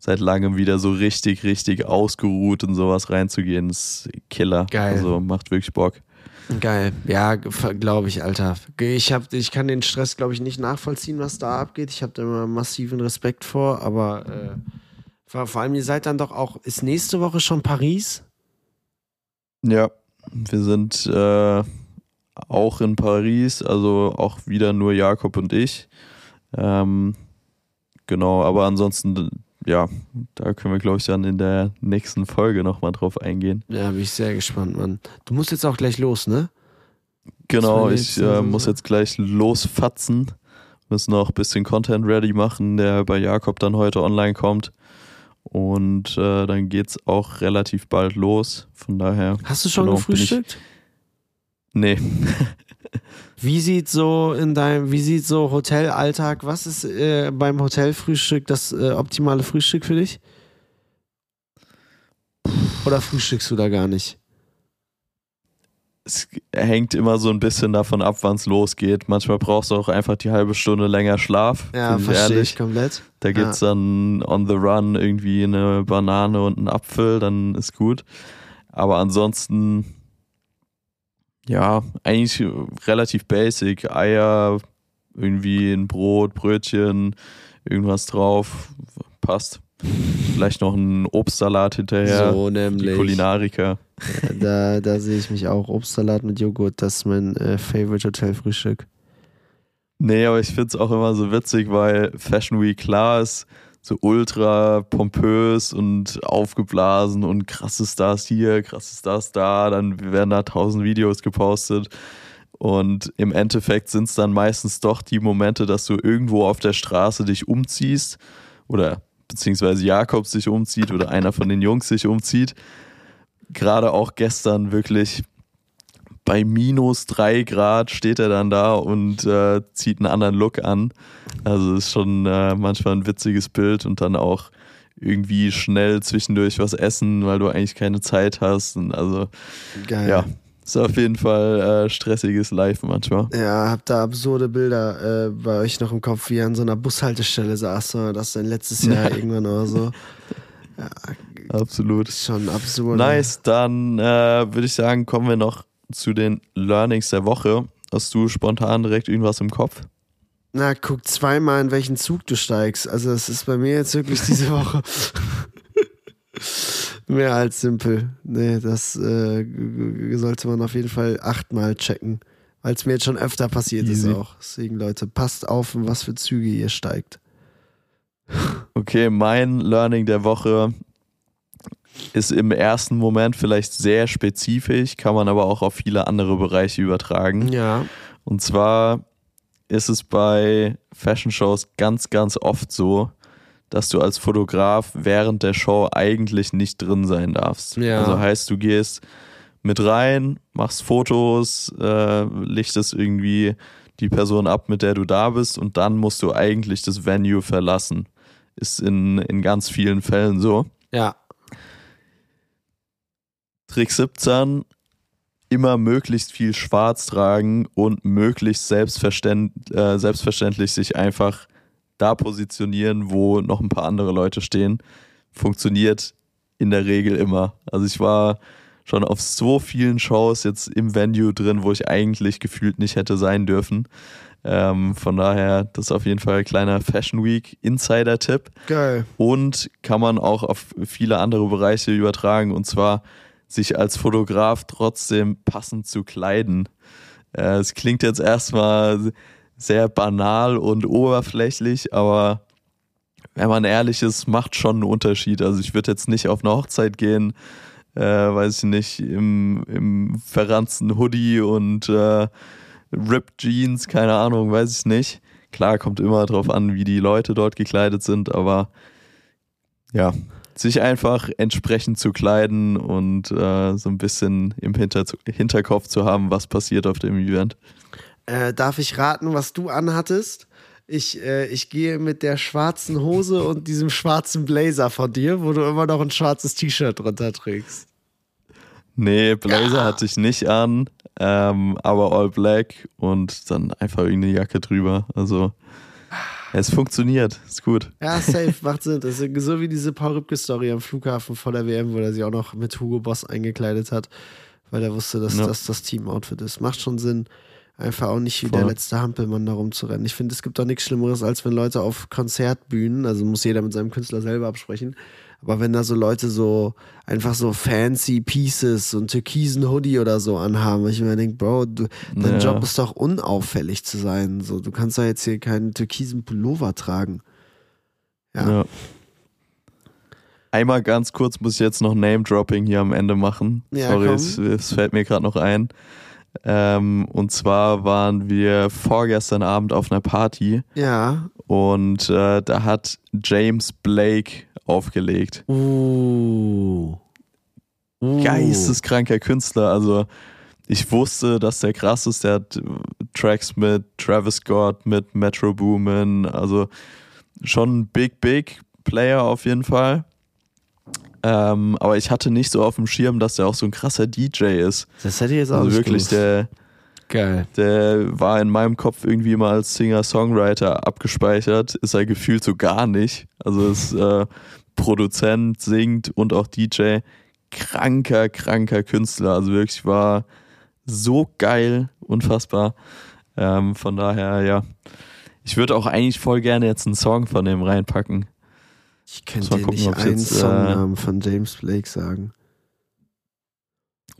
seit langem wieder so richtig, richtig ausgeruht in sowas reinzugehen, ist Killer. Geil. Also macht wirklich Bock. Geil. Ja, glaube ich, Alter. Ich, hab, ich kann den Stress, glaube ich, nicht nachvollziehen, was da abgeht. Ich habe da immer massiven Respekt vor, aber äh, vor, allem, ihr seid dann doch auch, ist nächste Woche schon Paris? Ja, wir sind äh, auch in Paris, also auch wieder nur Jakob und ich. Ähm, genau, aber ansonsten, ja, da können wir, glaube ich, dann in der nächsten Folge nochmal drauf eingehen. Ja, bin ich sehr gespannt, Mann. Du musst jetzt auch gleich los, ne? Genau, ich äh, also muss jetzt gleich losfatzen. Müssen noch ein bisschen Content ready machen, der bei Jakob dann heute online kommt. Und äh, dann geht's auch relativ bald los. Von daher. Hast du schon Genau, gefrühstückt? Nee. Wie sieht so in deinem, wie sieht so Hotelalltag, was ist äh, beim Hotelfrühstück das äh, optimale Frühstück für dich? Oder frühstückst du da gar nicht? Es hängt immer so ein bisschen davon ab, wann es losgeht. Manchmal brauchst du auch einfach die halbe Stunde länger Schlaf. Ja, verstehe ich komplett. Da gibt es ja. dann on the run irgendwie eine Banane und einen Apfel, dann ist gut. Aber ansonsten ja, eigentlich relativ basic. Eier, irgendwie ein Brot, Brötchen, irgendwas drauf, passt. Vielleicht noch ein Obstsalat hinterher. So nämlich. Die Kulinariker. da, da sehe ich mich auch. Obstsalat mit Joghurt, das ist mein äh, Favorite Hotelfrühstück. Nee, aber ich finde es auch immer so witzig, weil Fashion Week klar ist, so ultra pompös und aufgeblasen und krasse Stars hier, krasse Stars da, dann werden da tausend Videos gepostet. Und im Endeffekt sind es dann meistens doch die Momente, dass du irgendwo auf der Straße dich umziehst oder beziehungsweise Jakob sich umzieht oder einer von den Jungs sich umzieht. Gerade auch gestern wirklich bei minus drei Grad steht er dann da und äh, zieht einen anderen Look an. Also ist schon äh, manchmal ein witziges Bild und dann auch irgendwie schnell zwischendurch was essen, weil du eigentlich keine Zeit hast. Und also Geil. ja, ist auf jeden Fall äh, stressiges Live manchmal. Ja, hab da absurde Bilder äh, bei euch noch im Kopf, wie ihr an so einer Bushaltestelle saß, das dann letztes Jahr ja. irgendwann oder so. Ja, Absolut. Schon absurd. Nice, dann äh, würde ich sagen, kommen wir noch zu den Learnings der Woche. Hast du spontan direkt irgendwas im Kopf? Na, guck zweimal, in welchen Zug du steigst. Also, das ist bei mir jetzt wirklich diese Woche mehr als simpel. Nee, das äh, sollte man auf jeden Fall achtmal checken. Weil es mir jetzt schon öfter passiert Easy. ist auch. Deswegen, Leute, passt auf, in was für Züge ihr steigt. Okay, mein Learning der Woche ist im ersten Moment vielleicht sehr spezifisch, kann man aber auch auf viele andere Bereiche übertragen. Ja. Und zwar ist es bei Fashion Shows ganz, ganz oft so, dass du als Fotograf während der Show eigentlich nicht drin sein darfst. Ja. Also heißt, du gehst mit rein, machst Fotos, äh, lichtest irgendwie die Person ab, mit der du da bist und dann musst du eigentlich das Venue verlassen. Ist in, in ganz vielen Fällen so. Ja. Trick 17, immer möglichst viel schwarz tragen und möglichst selbstverständ, äh, selbstverständlich sich einfach da positionieren, wo noch ein paar andere Leute stehen. Funktioniert in der Regel immer. Also ich war schon auf so vielen Shows jetzt im Venue drin, wo ich eigentlich gefühlt nicht hätte sein dürfen. Ähm, von daher, das ist auf jeden Fall ein kleiner Fashion Week Insider-Tipp. Geil. Und kann man auch auf viele andere Bereiche übertragen. Und zwar sich als Fotograf trotzdem passend zu kleiden. Äh, es klingt jetzt erstmal sehr banal und oberflächlich, aber wenn man ehrlich ist, macht schon einen Unterschied. Also ich würde jetzt nicht auf eine Hochzeit gehen, äh, weiß ich nicht, im, im verranzten Hoodie und äh, Ripped Jeans, keine Ahnung, weiß ich nicht. Klar, kommt immer drauf an, wie die Leute dort gekleidet sind, aber ja, sich einfach entsprechend zu kleiden und äh, so ein bisschen im Hinter Hinterkopf zu haben, was passiert auf dem Event. Äh, darf ich raten, was du anhattest? Ich, äh, ich gehe mit der schwarzen Hose und diesem schwarzen Blazer von dir, wo du immer noch ein schwarzes T-Shirt drunter trägst. Nee, Blazer ja. hatte ich nicht an, ähm, aber all black und dann einfach irgendeine Jacke drüber. Also es funktioniert, ist gut. Ja, safe, macht Sinn. Das ist so wie diese Paul Rübke-Story am Flughafen vor der WM, wo er sich auch noch mit Hugo Boss eingekleidet hat, weil er wusste, dass ja. das das Team-Outfit ist. Macht schon Sinn, einfach auch nicht wie Voll. der letzte Hampelmann da rumzurennen. Ich finde, es gibt doch nichts Schlimmeres, als wenn Leute auf Konzertbühnen, also muss jeder mit seinem Künstler selber absprechen, aber wenn da so Leute so einfach so fancy Pieces und türkisen Hoodie oder so anhaben, ich mir denke, Bro, du, dein ja. Job ist doch unauffällig zu sein. So, du kannst da jetzt hier keinen türkisen Pullover tragen. Ja. ja. Einmal ganz kurz muss ich jetzt noch Name-Dropping hier am Ende machen. Ja, Sorry, es, es, fällt mir gerade noch ein. Ähm, und zwar waren wir vorgestern Abend auf einer Party. Ja. Und äh, da hat James Blake aufgelegt. Uh. uh. Geisteskranker Künstler. Also ich wusste, dass der krass ist. Der hat Tracks mit Travis Scott, mit Metro Boomin, also schon ein Big, Big Player auf jeden Fall. Ähm, aber ich hatte nicht so auf dem Schirm, dass der auch so ein krasser DJ ist. Das hätte ich jetzt auch Also wirklich, gewusst. der, Geil. der war in meinem Kopf irgendwie immer als Singer-Songwriter abgespeichert, ist er gefühlt so gar nicht. Also ist äh, Produzent, singt und auch DJ. Kranker, kranker Künstler. Also wirklich war so geil, unfassbar. Ähm, von daher, ja. Ich würde auch eigentlich voll gerne jetzt einen Song von dem reinpacken. Ich könnte dir gucken, nicht einen jetzt, äh, Songnamen von James Blake sagen.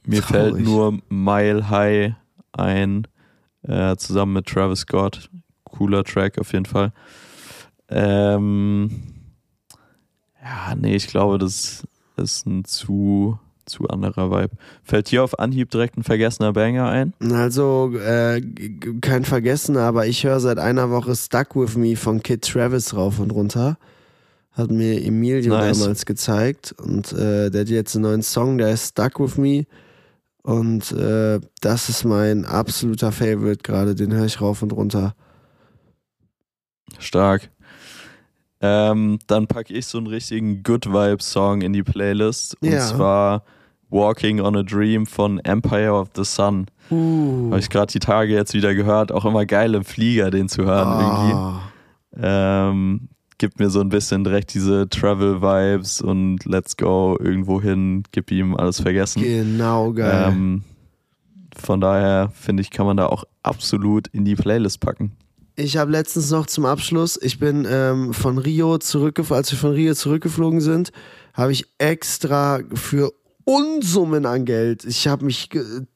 Mir Traurig. fällt nur Mile High ein, äh, zusammen mit Travis Scott. Cooler Track auf jeden Fall. Ähm, ja, nee, ich glaube, das ist ein zu, zu anderer Vibe. Fällt hier auf Anhieb direkt ein vergessener Banger ein? Also, äh, kein Vergessen, aber ich höre seit einer Woche Stuck With Me von Kid Travis rauf und runter. Hat mir Emilio Nice. damals gezeigt und äh, der hat jetzt einen neuen Song, der ist Stuck With Me. Und äh, das ist mein absoluter Favorite gerade, den höre ich rauf und runter. Stark. Ähm, dann packe ich so einen richtigen Good Vibe-Song in die Playlist. Und Ja. zwar Walking on a Dream von Empire of the Sun. Uh. Habe ich gerade die Tage jetzt wieder gehört. Auch immer geil im Flieger, den zu hören irgendwie. Ah. Ähm, gibt mir so ein bisschen direkt diese Travel-Vibes und Let's go irgendwo hin, gib ihm alles vergessen. Genau, geil. Ähm, von daher finde ich, kann man da auch absolut in die Playlist packen. Ich habe letztens noch zum Abschluss, ich bin ähm, von Rio zurückgeflogen, als wir von Rio zurückgeflogen sind, habe ich extra für Unsummen an Geld, ich habe mich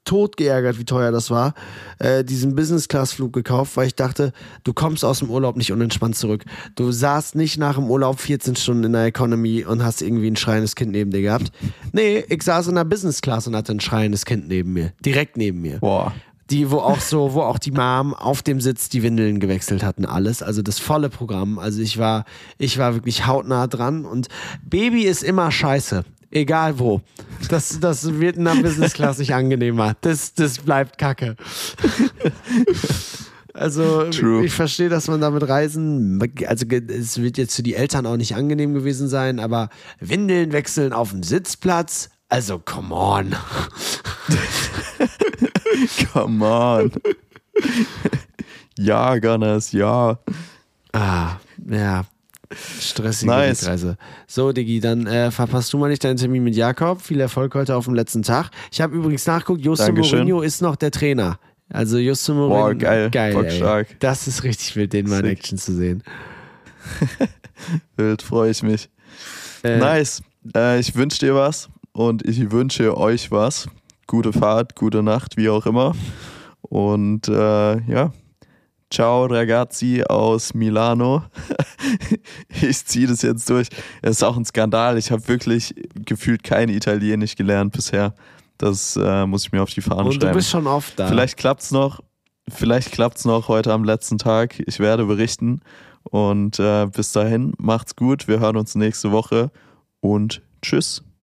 tot geärgert, wie teuer das war, äh, diesen Business-Class-Flug gekauft, weil ich dachte, du kommst aus dem Urlaub nicht unentspannt zurück. Du saßt nicht nach dem Urlaub 14 Stunden in der Economy und hast irgendwie ein schreiendes Kind neben dir gehabt. Nee, ich saß in der Business-Class und hatte ein schreiendes Kind neben mir, direkt neben mir Boah. die, wo auch so, wo auch die Mom auf dem Sitz die Windeln gewechselt hatten, alles. Also das volle Programm. Also ich war, ich war wirklich hautnah dran und Baby ist immer scheiße. Egal wo. Das, das wird in der Business Class nicht angenehmer. Das, das bleibt kacke. Also True. ich verstehe, dass man damit reisen, also es wird jetzt für die Eltern auch nicht angenehm gewesen sein, aber Windeln wechseln auf dem Sitzplatz, also come on. Come on. ja, Gunners, ja. Ah, ja. Stressige Nice. Reise. So, Diggi, dann äh, verpasst du mal nicht deinen Termin mit Jakob. Viel Erfolg heute auf dem letzten Tag. Ich habe übrigens Justo Dankeschön. Mourinho ist noch der Trainer. Also Justo Mourinho. Boah, geil. geil Bock stark. Das ist richtig wild, den mal in. Action zu sehen. Wild, freue ich mich. Äh, Nice. Äh, ich wünsche dir was und ich wünsche euch was. Gute Fahrt, gute Nacht, wie auch immer. Und äh, ja, ciao ragazzi aus Milano. ich ziehe das jetzt durch. Es ist auch ein Skandal. Ich habe wirklich gefühlt kein Italienisch gelernt bisher. Das äh, muss ich mir auf die Fahne Und du schreiben. bist schon oft da. Vielleicht klappt's noch. Vielleicht klappt's noch heute am letzten Tag. Ich werde berichten. Und äh, bis dahin, macht's gut. Wir hören uns nächste Woche und tschüss.